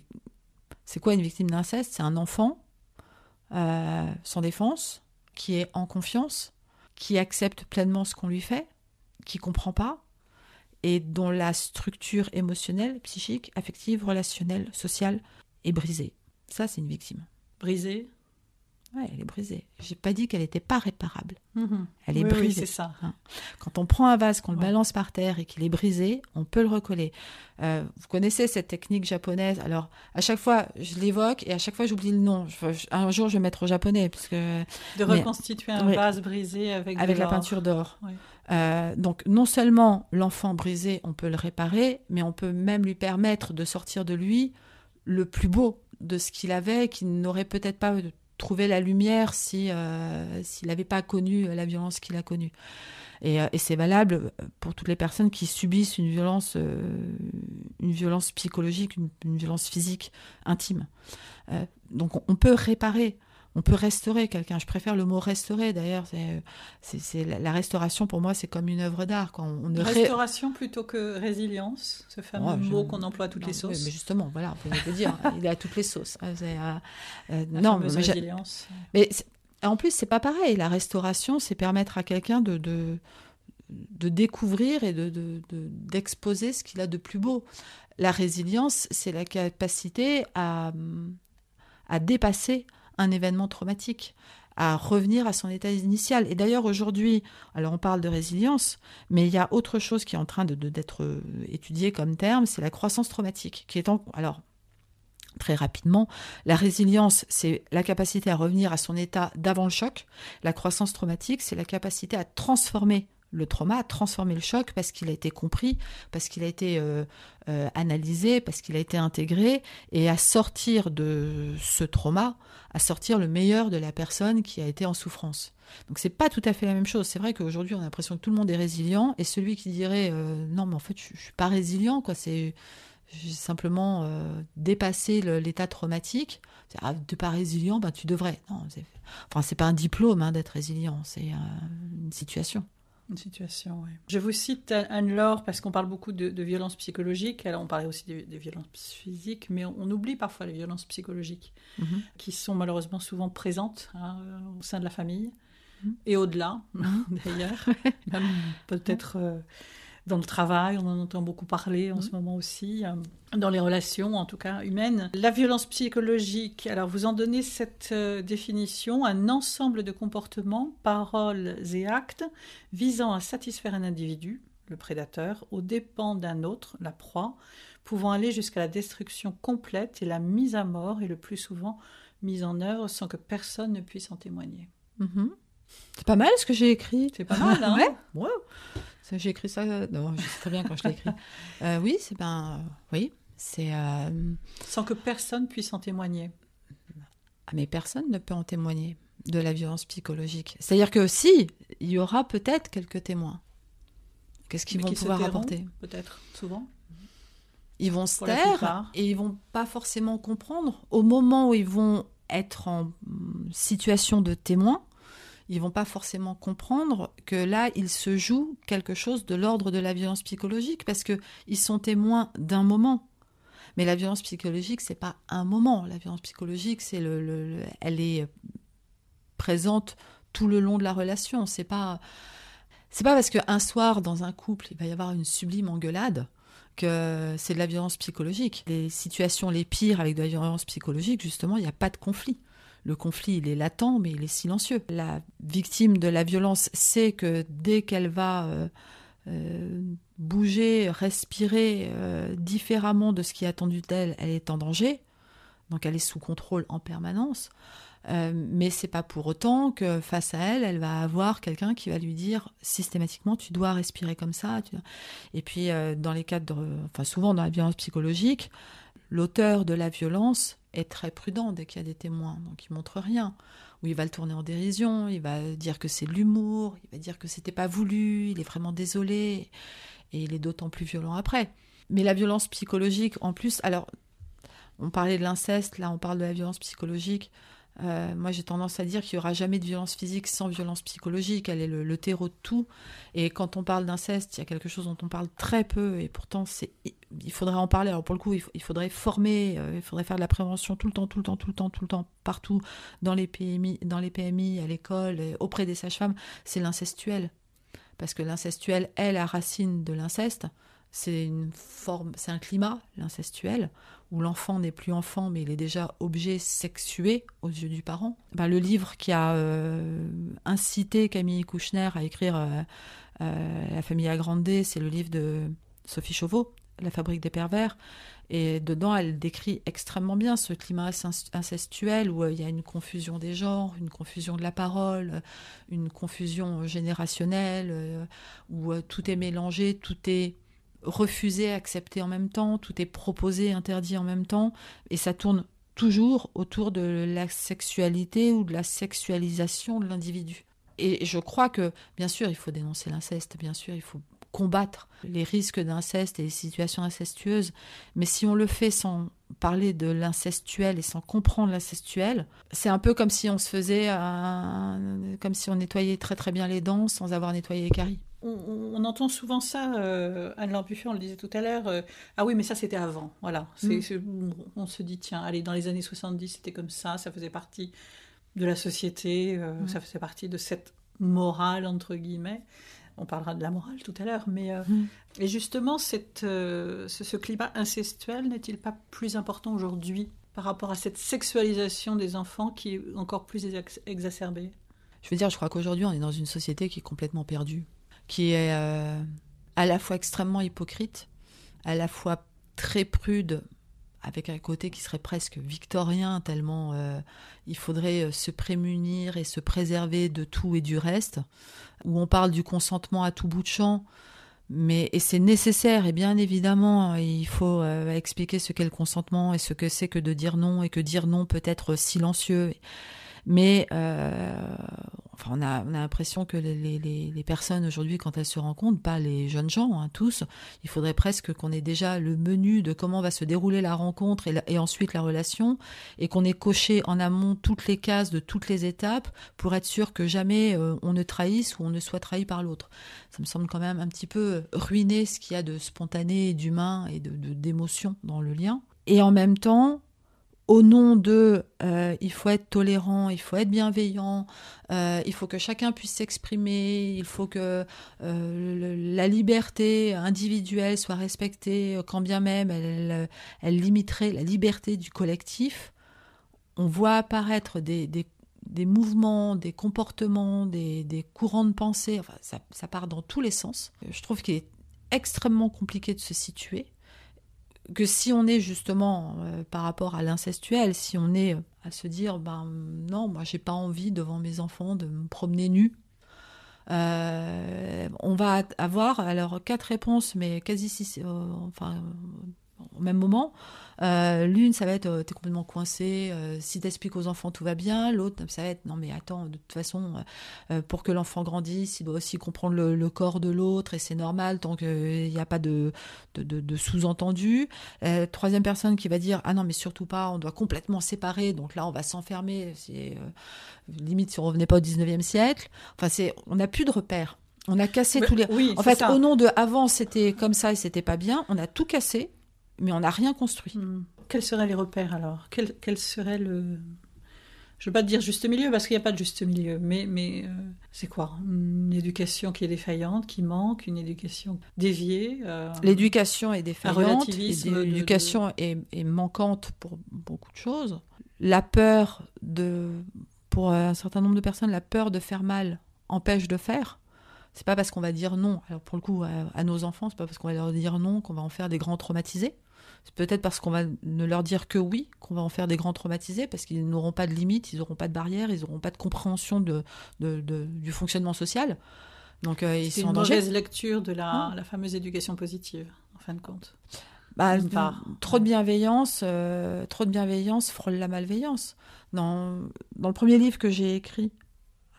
Speaker 2: quoi une victime d'inceste? C'est un enfant euh, sans défense, qui est en confiance, qui accepte pleinement ce qu'on lui fait, qui comprend pas, et dont la structure émotionnelle, psychique, affective, relationnelle, sociale est brisée. Ça, c'est une victime.
Speaker 1: Brisée?
Speaker 2: Ouais, elle est brisée. J'ai pas dit qu'elle n'était pas réparable.
Speaker 1: Mhm.
Speaker 2: Elle est brisée.
Speaker 1: c'est ça.
Speaker 2: Hein. Quand on prend un vase, qu'on le balance par terre et qu'il est brisé, on peut le recoller. Euh, vous connaissez cette technique japonaise? Alors, à chaque fois, je l'évoque et à chaque fois, j'oublie le nom. un jour, je vais mettre au japonais.
Speaker 1: De reconstituer un vase brisé avec,
Speaker 2: avec la peinture d'or. Euh, donc, non seulement l'enfant brisé, on peut le réparer, mais on peut même lui permettre de sortir de lui le plus beau de ce qu'il avait, qu'il n'aurait peut-être pas trouver la lumière si euh, s'il n'avait pas connu la violence qu'il a connue. Et, euh, et c'est valable pour toutes les personnes qui subissent une violence, euh, une violence psychologique, une violence physique intime. donc on peut réparer on peut restaurer quelqu'un. Je préfère le mot restaurer d'ailleurs. C'est, la restauration pour moi, c'est comme une œuvre d'art. Quand on
Speaker 1: restauration plutôt que résilience, ce fameux mot qu'on emploie à toutes les sauces.
Speaker 2: Mais justement, voilà, vous pouvez dire, il est à toutes les sauces. <laughs>
Speaker 1: Euh, euh, non, mais, résilience.
Speaker 2: mais en plus, c'est pas pareil. La restauration, c'est permettre à quelqu'un de, de, découvrir et de, d'exposer ce qu'il a de plus beau. La résilience, c'est la capacité à à dépasser un événement traumatique à revenir à son état initial. Et d'ailleurs, aujourd'hui, alors on parle de résilience, mais il y a autre chose qui est en train de, d'être euh, étudiée comme terme, c'est la croissance traumatique, qui est en, alors, très rapidement. La résilience, c'est la capacité à revenir à son état d'avant le choc. La croissance traumatique, c'est la capacité à transformer le trauma, à transformer le choc parce qu'il a été compris, parce qu'il a été euh, euh, analysé, parce qu'il a été intégré, et à sortir de ce trauma, à sortir le meilleur de la personne qui a été en souffrance. Donc c'est pas tout à fait la même chose. C'est vrai qu'aujourd'hui on a l'impression que tout le monde est résilient, et celui qui dirait euh, non mais en fait je, je suis pas résilient, quoi, c'est simplement dépasser l'état traumatique. Ah, de pas résilient, ben tu devrais. Non, enfin c'est pas un diplôme hein, d'être résilient, c'est une situation.
Speaker 1: Une situation, oui. Je vous cite Anne-Laure parce qu'on parle beaucoup de, de violences psychologiques. Alors, on parlait aussi des, violences physiques, mais on, oublie parfois les violences psychologiques mhm. qui sont malheureusement souvent présentes hein, au sein de la famille mhm. et au-delà, <laughs> d'ailleurs. <laughs> Même peut-être. Euh, dans le travail, on en entend beaucoup parler en ce moment aussi, euh, dans les relations en tout cas humaines. La violence psychologique, alors vous en donnez cette euh, définition, un ensemble de comportements, paroles et actes visant à satisfaire un individu, le prédateur, aux dépens d'un autre, la proie, pouvant aller jusqu'à la destruction complète et la mise à mort, et le plus souvent mise en œuvre sans que personne ne puisse en témoigner.
Speaker 2: Mm-hmm. C'est pas mal ce que j'ai écrit.
Speaker 1: C'est pas mal, hein <laughs>
Speaker 2: ouais. J'ai écrit ça. Non, je sais très bien quand je l'ai écrit. <laughs> Euh, oui, c'est ben, oui, c'est. Euh,
Speaker 1: Sans que personne puisse en témoigner.
Speaker 2: Ah, mais personne ne peut en témoigner de la violence psychologique. C'est-à-dire que si, il y aura peut-être quelques témoins. Qu'est-ce qu'ils vont pouvoir apporter?
Speaker 1: Peut-être, souvent?
Speaker 2: Ils vont se taire et ils vont pas forcément comprendre. Au moment où ils vont être en situation de témoin, ils vont pas forcément comprendre que là, il se joue quelque chose de l'ordre de la violence psychologique parce que ils sont témoins d'un moment. Mais la violence psychologique, c'est pas un moment. La violence psychologique, c'est le, elle est présente tout le long de la relation. C'est pas, c'est pas parce qu'un soir dans un couple, il va y avoir une sublime engueulade que c'est de la violence psychologique. Les situations les pires avec de la violence psychologique, justement, il n'y a pas de conflit. Le conflit, il est latent, mais il est silencieux. La victime de la violence sait que dès qu'elle va euh, euh, bouger, respirer euh, différemment de ce qui est attendu d'elle, elle est en danger. Donc elle est sous contrôle en permanence. mais c'est pas pour autant que face à elle, elle va avoir quelqu'un qui va lui dire systématiquement tu dois respirer comme ça. Et puis dans les cadres, enfin souvent dans la violence psychologique, l'auteur de la violence très prudent dès qu'il y a des témoins, donc il montre rien. Ou il va le tourner en dérision, il va dire que c'est l'humour, il va dire que c'était pas voulu, il est vraiment désolé, et il est d'autant plus violent après. Mais la violence psychologique, en plus, alors, on parlait de l'inceste, là on parle de la violence psychologique. Euh, moi, j'ai tendance à dire qu'il n'y aura jamais de violence physique sans violence psychologique. Elle est le, terreau de tout. Et quand on parle d'inceste, il y a quelque chose dont on parle très peu. Et pourtant, c'est, il faudrait en parler. Alors, pour le coup, il, faudrait former, euh, il faudrait faire de la prévention tout le temps, tout le temps, tout le temps, tout le temps, partout, dans les PMI, dans les PMI à l'école, auprès des sages-femmes. C'est l'incestuel. Parce que l'incestuel est la racine de l'inceste. C'est une forme, c'est un climat, l'incestuel, où l'enfant n'est plus enfant, mais il est déjà objet sexué aux yeux du parent. Ben, le livre qui a euh, incité Camille Kouchner à écrire euh, euh, La famille agrandée, c'est le livre de Sophie Chauveau, La fabrique des pervers. Et dedans, elle décrit extrêmement bien ce climat incestuel où il y a une confusion des genres, une confusion de la parole, une confusion générationnelle, où tout est mélangé, tout est refusé, accepté en même temps, tout est proposé, interdit en même temps, et ça tourne toujours autour de la sexualité ou de la sexualisation de l'individu. Et je crois que, bien sûr, il faut dénoncer l'inceste, bien sûr, il faut combattre les risques d'inceste et les situations incestueuses, mais si on le fait sans parler de l'incestuel et sans comprendre l'incestuel, c'est un peu comme si on se faisait, comme si on nettoyait très très bien les dents sans avoir nettoyé les caries
Speaker 1: on, entend souvent ça, euh, Anne-Laure Buffet, on le disait tout à l'heure, euh, ah oui, mais ça c'était avant, voilà. Mm. on se dit, tiens, allez, dans les années 70, c'était comme ça, ça faisait partie de la société, euh, mm. ça faisait partie de cette morale, entre guillemets. On parlera de la morale tout à l'heure, mais mm. et justement, cette, ce, climat incestuel n'est-il pas plus important aujourd'hui par rapport à cette sexualisation des enfants qui est encore plus exacerbée?
Speaker 2: Je veux dire, je crois qu'aujourd'hui, on est dans une société qui est complètement perdue, qui est euh, à la fois extrêmement hypocrite, à la fois très prude, avec un côté qui serait presque victorien, tellement euh, il faudrait euh, se prémunir et se préserver de tout et du reste, où on parle du consentement à tout bout de champ, mais et c'est nécessaire et bien évidemment il faut expliquer ce qu'est le consentement et ce que c'est que de dire non et que dire non peut être silencieux mais euh, enfin, on a, on a l'impression que les, personnes aujourd'hui, quand elles se rencontrent, pas les jeunes gens, hein, tous, il faudrait presque qu'on ait déjà le menu de comment va se dérouler la rencontre et, ensuite la relation, et qu'on ait coché en amont toutes les cases de toutes les étapes pour être sûr que jamais euh, on ne trahisse ou on ne soit trahi par l'autre. Ça me semble quand même un petit peu ruiner ce qu'il y a de spontané, d'humain et de d'émotion dans le lien. Et en même temps, au nom de euh, il faut être tolérant, il faut être bienveillant, euh, il faut que chacun puisse s'exprimer, il faut que euh, la liberté individuelle soit respectée, quand bien même elle, limiterait la liberté du collectif, on voit apparaître des, des, des mouvements, des comportements, des, des, courants de pensée, enfin, ça part dans tous les sens. Je trouve qu'il est extrêmement compliqué de se situer que si on est justement euh, par rapport à l'incestuel, si on est euh, à se dire ben non, moi j'ai pas envie devant mes enfants de me promener nu, euh, on va avoir alors quatre réponses, mais quasi six, au même moment. Euh, L'une, ça va être euh, t'es complètement coincé, euh, si t'expliques aux enfants tout va bien. L'autre, ça va être non mais attends, de toute façon, euh, pour que l'enfant grandisse, il doit aussi comprendre le, le corps de l'autre et c'est normal tant qu'il n'y a pas de, de, de, de sous-entendu. Euh, troisième personne qui va dire ah non mais surtout pas, on doit complètement séparer, donc là on va s'enfermer. C'est limite si on revenait pas au 19e siècle. Enfin c'est, on n'a plus de repères. On a cassé
Speaker 1: Mais
Speaker 2: tous les.
Speaker 1: oui,
Speaker 2: en fait,
Speaker 1: ça.
Speaker 2: au nom de avant c'était comme ça et c'était pas bien, on a tout cassé, mais on n'a rien construit.
Speaker 1: Hmm. Quels seraient les repères alors? Quel, quel serait le. Je ne veux pas dire juste milieu parce qu'il n'y a pas de juste milieu, mais, mais euh, c'est quoi? Une éducation qui est défaillante, qui manque, une éducation déviée euh,
Speaker 2: L'éducation est défaillante,
Speaker 1: relativisme de-
Speaker 2: l'éducation est, est manquante pour beaucoup de choses. La peur de, pour un certain nombre de personnes, la peur de faire mal empêche de faire. C'est pas parce qu'on va dire non, alors pour le coup, à, à nos enfants, c'est pas parce qu'on va leur dire non qu'on va en faire des grands traumatisés. C'est peut-être parce qu'on va ne leur dire que oui qu'on va en faire des grands traumatisés, parce qu'ils n'auront pas de limites, ils n'auront pas de barrières, ils n'auront pas de compréhension de, de- de- du fonctionnement social. Donc euh, ils en
Speaker 1: une
Speaker 2: danger.
Speaker 1: mauvaise lecture de la,
Speaker 2: Ah.
Speaker 1: la fameuse éducation positive, en fin de compte.
Speaker 2: Bah, trop de bienveillance, euh, trop de bienveillance frôle la malveillance. Dans, dans le premier livre que j'ai écrit,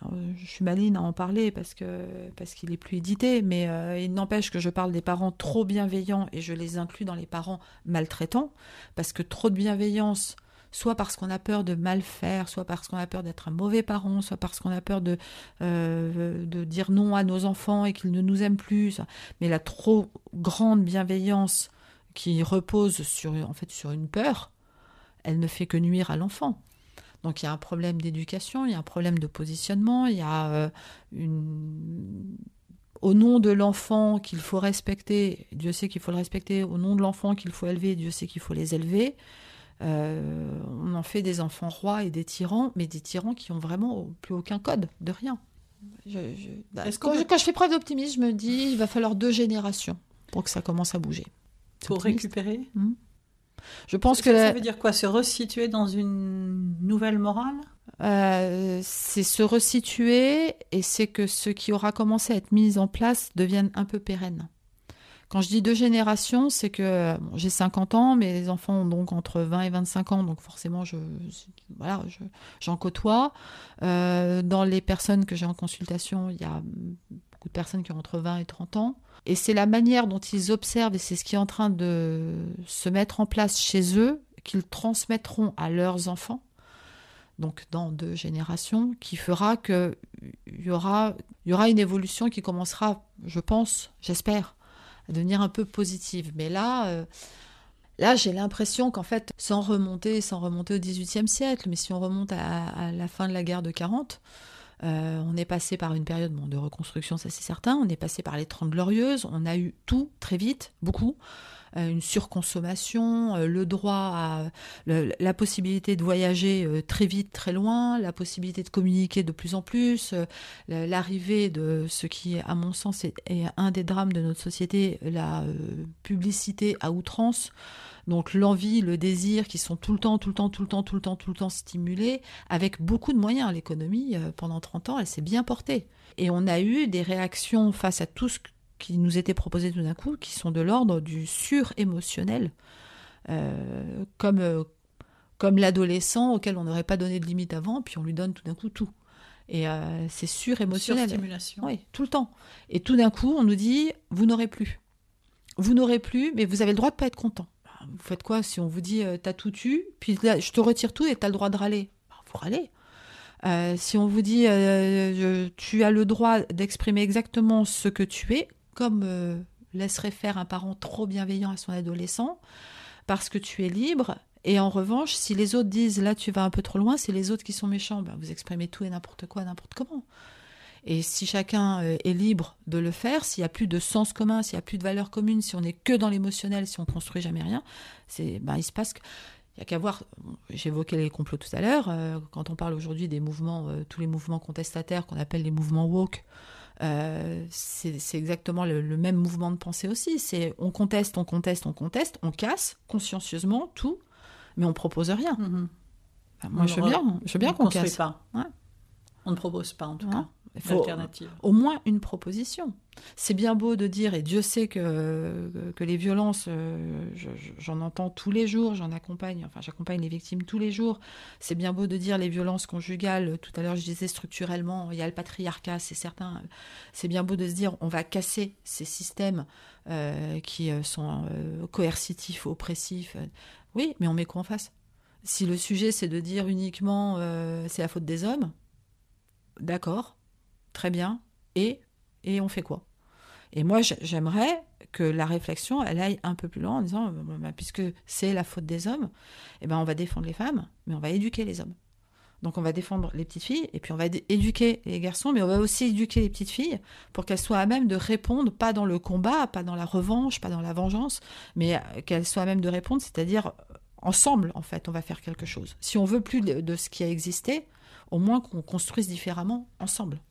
Speaker 2: alors, je suis maline à en parler parce qu'il est plus édité, mais euh, il n'empêche que je parle des parents trop bienveillants et je les inclus dans les parents maltraitants parce que trop de bienveillance, soit parce qu'on a peur de mal faire, soit parce qu'on a peur d'être un mauvais parent, soit parce qu'on a peur de euh, dire non à nos enfants et qu'ils ne nous aiment plus. Mais la trop grande bienveillance qui repose en fait, sur une peur, elle ne fait que nuire à l'enfant. Donc il y a un problème d'éducation, il y a un problème de positionnement, il y a euh, une... Au nom de l'enfant qu'il faut respecter, Dieu sait qu'il faut le respecter, au nom de l'enfant qu'il faut élever, Dieu sait qu'il faut les élever, euh, on en fait des enfants rois et des tyrans, mais des tyrans qui ont vraiment plus aucun code, de rien. Je- je- bah, quand, je,
Speaker 1: peut-
Speaker 2: quand je fais preuve d'optimisme, je me dis il va falloir deux générations pour que ça commence à bouger.
Speaker 1: Pour
Speaker 2: optimiste.
Speaker 1: récupérer
Speaker 2: Je pense
Speaker 1: ça,
Speaker 2: que la-
Speaker 1: ça veut dire quoi Se resituer dans une nouvelle morale?
Speaker 2: Euh, c'est se resituer et c'est que ce qui aura commencé à être mis en place devienne un peu pérenne. Quand je dis deux générations, c'est que bon, j'ai 50 ans, les enfants ont donc entre 20 et 25 ans, donc forcément, je, voilà, je- j'en côtoie. Euh, dans les personnes que j'ai en consultation, il y a beaucoup de personnes qui ont entre 20 et 30 ans. Et c'est la manière dont ils observent, et c'est ce qui est en train de se mettre en place chez eux, qu'ils transmettront à leurs enfants, donc dans deux générations, qui fera que il y aura, y aura une évolution qui commencera, je pense, j'espère, à devenir un peu positive. Mais là, euh, là, j'ai l'impression qu'en fait, sans remonter, sans remonter au XVIIIe siècle, mais si on remonte à la fin de la guerre de 40, euh, on est passé par une période de reconstruction, ça c'est certain. On est passé par les Trente Glorieuses. On a eu tout très vite, beaucoup. euh, une surconsommation, euh, le droit à la possibilité de voyager très vite, très loin, la possibilité de communiquer de plus en plus, l'arrivée de ce qui, à mon sens, est, un des drames de notre société, la publicité à outrance. Donc l'envie, le désir qui sont tout le temps, tout le temps, tout le temps, tout le temps, tout le temps stimulés, avec beaucoup de moyens. L'économie, pendant 30 ans, elle s'est bien portée. Et on a eu des réactions face à tout ce qui nous était proposé tout d'un coup, qui sont de l'ordre du sur-émotionnel, euh, comme, euh, comme l'adolescent auquel on n'aurait pas donné de limite avant, puis on lui donne tout d'un coup tout. Et euh, c'est sur-émotionnel. Oui, tout le temps. Et tout d'un coup, on nous dit, vous n'aurez plus. Vous n'aurez plus, mais vous avez le droit de pas être content. Bah, vous faites quoi si on vous dit, t'as tout eu, puis je te retire tout et t'as le droit de râler bah, Vous râlez. si on vous dit tu as le droit d'exprimer exactement ce que tu es, comme euh, laisserait faire un parent trop bienveillant à son adolescent, parce que tu es libre. Et en revanche, si les autres disent là tu vas un peu trop loin, c'est les autres qui sont méchants. Ben, vous exprimez tout et n'importe quoi, n'importe comment. Et si chacun euh, est libre de le faire, s'il n'y a plus de sens commun, s'il n'y a plus de valeurs communes, si on n'est que dans l'émotionnel, si on construit jamais rien, c'est ben, il se passe il n'y a qu'à voir, j'évoquais les complots tout à l'heure, euh, quand on parle aujourd'hui des mouvements, tous les mouvements contestataires qu'on appelle les mouvements woke, euh, c'est exactement le, même mouvement de pensée aussi. C'est on conteste, on conteste, on conteste, on casse consciencieusement tout, mais on propose rien.
Speaker 1: Mhm.
Speaker 2: moi, je veux bien, je veux bien qu'on casse.
Speaker 1: Pas. On ne propose pas en tout cas. Il faut
Speaker 2: au moins une proposition. C'est bien beau de dire, et Dieu sait que, que les violences, euh, j'en entends tous les jours, j'en accompagne, enfin j'accompagne les victimes tous les jours. C'est bien beau de dire les violences conjugales, tout à l'heure je disais structurellement, il y a le patriarcat, c'est certain. C'est bien beau de se dire, on va casser ces systèmes euh, qui euh, sont coercitifs, oppressifs. Oui, mais on met quoi en face? Si le sujet c'est de dire uniquement c'est la faute des hommes, d'accord, très bien, et, et on fait quoi? Et moi, j'aimerais que la réflexion, elle aille un peu plus loin en disant, bah, puisque c'est la faute des hommes, eh ben, on va défendre les femmes, mais on va éduquer les hommes. Donc on va défendre les petites filles et puis on va éduquer les garçons, mais on va aussi éduquer les petites filles pour qu'elles soient à même de répondre, pas dans le combat, pas dans la revanche, pas dans la vengeance, mais euh, qu'elles soient à même de répondre, c'est-à-dire euh, ensemble en fait, on va faire quelque chose. Si on veut plus de ce qui a existé, au moins qu'on construise différemment ensemble.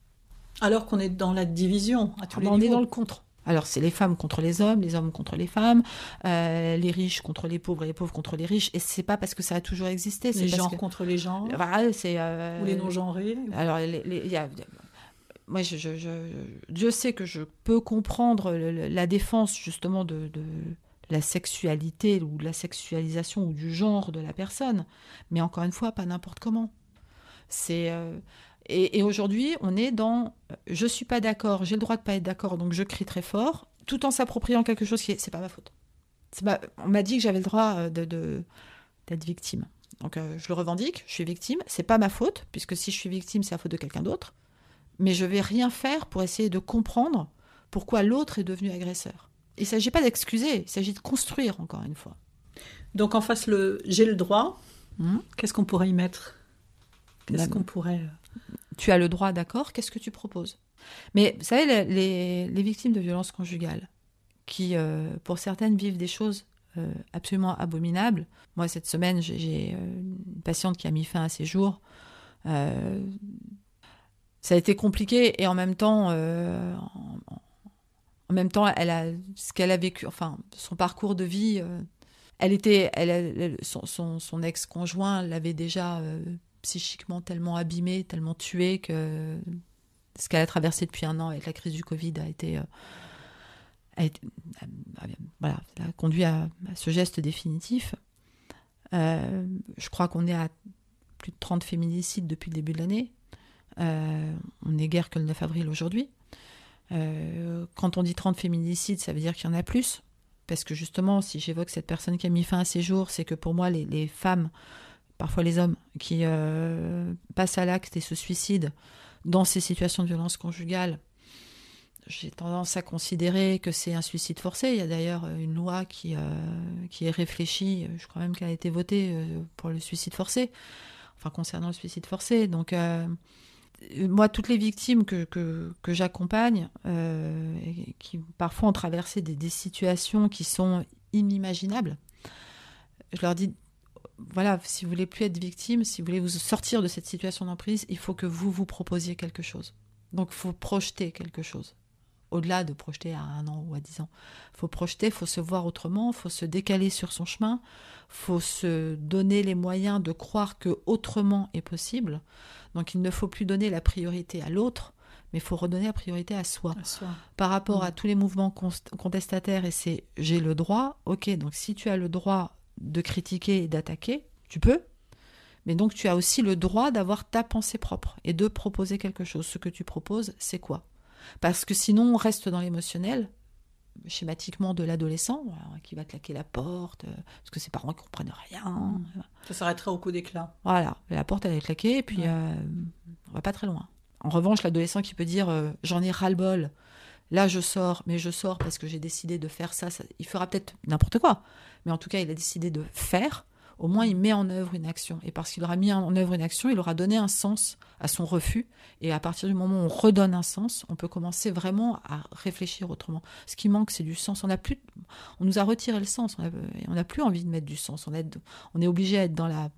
Speaker 1: Alors qu'on est dans la division à tous ah les
Speaker 2: ben, On est dans le contre. Alors c'est les femmes contre les hommes, les hommes contre les femmes, euh, les riches contre les pauvres et les pauvres contre les riches. Et c'est pas parce que ça a toujours existé.
Speaker 1: Les genres contre les.
Speaker 2: Voilà, c'est. Euh,
Speaker 1: ou les non genrés.
Speaker 2: Alors il y a, moi, je, je, Dieu sait que je peux comprendre la défense justement de, de, la sexualité ou de la sexualisation ou du genre de la personne, mais encore une fois, pas n'importe comment. C'est euh, et, aujourd'hui, on est dans je suis pas d'accord, j'ai le droit de pas être d'accord, donc je crie très fort, tout en s'appropriant quelque chose qui est c'est pas ma faute. on m'a dit que j'avais le droit euh, de, d'être victime. Donc euh, je le revendique, je suis victime, c'est pas ma faute, puisque si je suis victime, c'est la faute de quelqu'un d'autre. Mais je vais rien faire pour essayer de comprendre pourquoi l'autre est devenu agresseur. Il ne s'agit pas d'excuser, il s'agit de construire, encore une fois.
Speaker 1: Donc en face, le j'ai le droit, hmm qu'est-ce qu'on pourrait y mettre? Qu'est-ce qu'on pourrait. Euh,
Speaker 2: tu as le droit, d'accord, qu'est-ce que tu proposes? Mais vous savez, les, victimes de violences conjugales, qui euh, pour certaines vivent des choses euh, absolument abominables. Moi, cette semaine, j'ai une patiente qui a mis fin à ses jours. ça a été compliqué et en même temps, en, même temps, elle a ce qu'elle a vécu, enfin, son parcours de vie. elle était, son ex-conjoint l'avait déjà psychiquement tellement abîmée, tellement tuée que ce qu'elle a traversé depuis un an avec la crise du Covid a été, euh, a, conduit à, ce geste définitif. Euh, je crois qu'on est à plus de 30 féminicides depuis le début de l'année. Euh, on n'est guère que le 9 avril aujourd'hui. quand on dit 30 féminicides, ça veut dire qu'il y en a plus. Parce que justement, si j'évoque cette personne qui a mis fin à ses jours, c'est que pour moi, les femmes parfois les hommes, qui euh, passent à l'acte et se suicident dans ces situations de violence conjugale, j'ai tendance à considérer que c'est un suicide forcé. Il y a d'ailleurs une loi qui, euh, qui est réfléchie, je crois même qu'elle a été votée euh, pour le suicide forcé, enfin concernant le suicide forcé. Donc, moi, toutes les victimes que, que, j'accompagne, qui parfois ont traversé des, des situations qui sont inimaginables. Je leur dis, voilà, si vous voulez plus être victime, si vous voulez vous sortir de cette situation d'emprise, il faut que vous vous proposiez quelque chose. Donc, il faut projeter quelque chose. Au-delà de projeter à un an ou à dix ans. Il faut projeter, il faut se voir autrement, il faut se décaler sur son chemin, il faut se donner les moyens de croire que autrement est possible. Donc, il ne faut plus donner la priorité à l'autre, mais il faut redonner la priorité à soi. Par rapport à mm. tous les mouvements contestataires, et c'est j'ai le droit, ok, donc si tu as le droit de critiquer et d'attaquer, tu peux, mais donc tu as aussi le droit d'avoir ta pensée propre et de proposer quelque chose. Ce que tu proposes, c'est quoi? Parce que sinon, on reste dans l'émotionnel, schématiquement de l'adolescent, qui va claquer la porte, euh, parce que ses parents ne comprennent rien.
Speaker 1: Ça s'arrêtera au coup d'éclat.
Speaker 2: Voilà, la porte, elle est claquée, et puis euh, on va pas très loin. En revanche, l'adolescent qui peut dire euh, j'en ai ras-le-bol, là je sors, mais je sors parce que j'ai décidé de faire ça, il fera peut-être n'importe quoi, mais en tout cas il a décidé de faire, au moins il met en œuvre une action. Et parce qu'il aura mis en œuvre une action, il aura donné un sens à son refus. Et à partir du moment où on redonne un sens, on peut commencer vraiment à réfléchir autrement. Ce qui manque, c'est du sens. On, a plus, on nous a retiré le sens, on n'a plus envie de mettre du sens. On, on est obligé à être dans la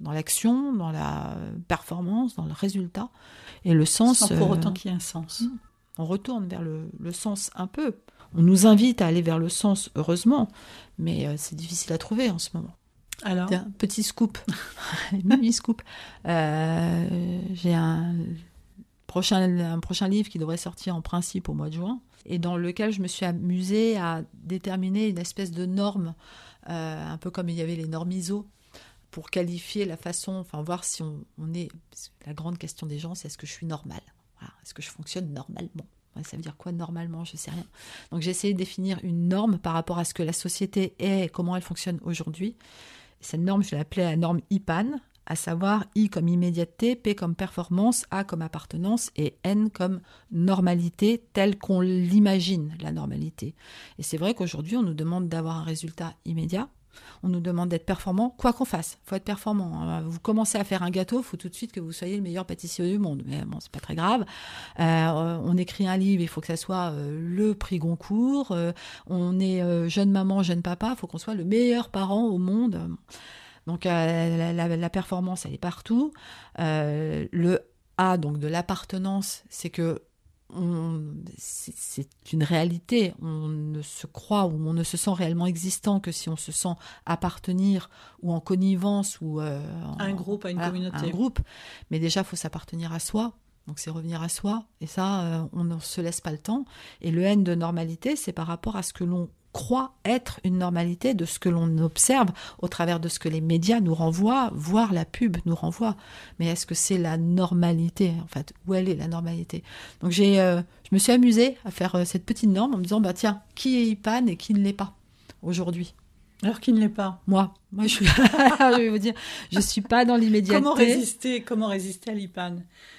Speaker 2: dans l'action, dans la performance, dans le résultat. Et le sens.
Speaker 1: Sans pour autant euh, qu'il y ait un sens.
Speaker 2: On retourne vers le, sens un peu. On nous invite à aller vers le sens, heureusement, mais euh, c'est difficile à trouver en ce moment.
Speaker 1: Alors
Speaker 2: petit scoop, <laughs> mini scoop. Euh, j'ai un prochain, un prochain livre qui devrait sortir en principe au mois de juin, et dans lequel je me suis amusée à déterminer une espèce de norme, un peu comme il y avait les normes ISO pour qualifier la façon, enfin voir si on, est. La grande question des gens, c'est est-ce que je suis normal Est-ce que je fonctionne normalement? Ça veut dire quoi normalement? Je sais rien. Donc j'ai essayé de définir une norme par rapport à ce que la société est et comment elle fonctionne aujourd'hui. Cette norme, je l'ai la norme IPAN, à savoir I comme immédiateté, P comme performance, A comme appartenance et N comme normalité telle qu'on l'imagine, la normalité. Et c'est vrai qu'aujourd'hui, on nous demande d'avoir un résultat immédiat, on nous demande d'être performant, quoi qu'on fasse. Faut être performant. Hein. Vous commencez à faire un gâteau, faut tout de suite que vous soyez le meilleur pâtissier du monde. Mais bon, c'est pas très grave. Euh, on écrit un livre, il faut que ça soit euh, le prix Goncourt. Euh, on est jeune maman, jeune papa, faut qu'on soit le meilleur parent au monde. Donc la, performance, elle est partout. le A, donc de l'appartenance, c'est que c'est une réalité. On ne se croit ou on ne se sent réellement existant que si on se sent appartenir ou en connivence ou
Speaker 1: euh, un groupe, à une communauté.
Speaker 2: un groupe. Mais déjà, il faut s'appartenir à soi. Donc c'est revenir à soi. Et ça, euh, on ne se laisse pas le temps. Et le N de normalité, c'est par rapport à ce que l'on croit être une normalité de ce que l'on observe au travers de ce que les médias nous renvoient, voire la pub nous renvoie. Mais est-ce que c'est la normalité En fait, où elle est la normalité? Donc j'ai, euh, je me suis amusée à faire euh, cette petite norme en me disant, bah tiens, qui est IPAN et qui ne l'est pas aujourd'hui?
Speaker 1: Alors qui ne l'est pas
Speaker 2: Moi. Moi, je suis. <laughs> je vais vous dire, je suis pas dans l'immédiateté.
Speaker 1: Comment résister Comment résister à l'IPAN?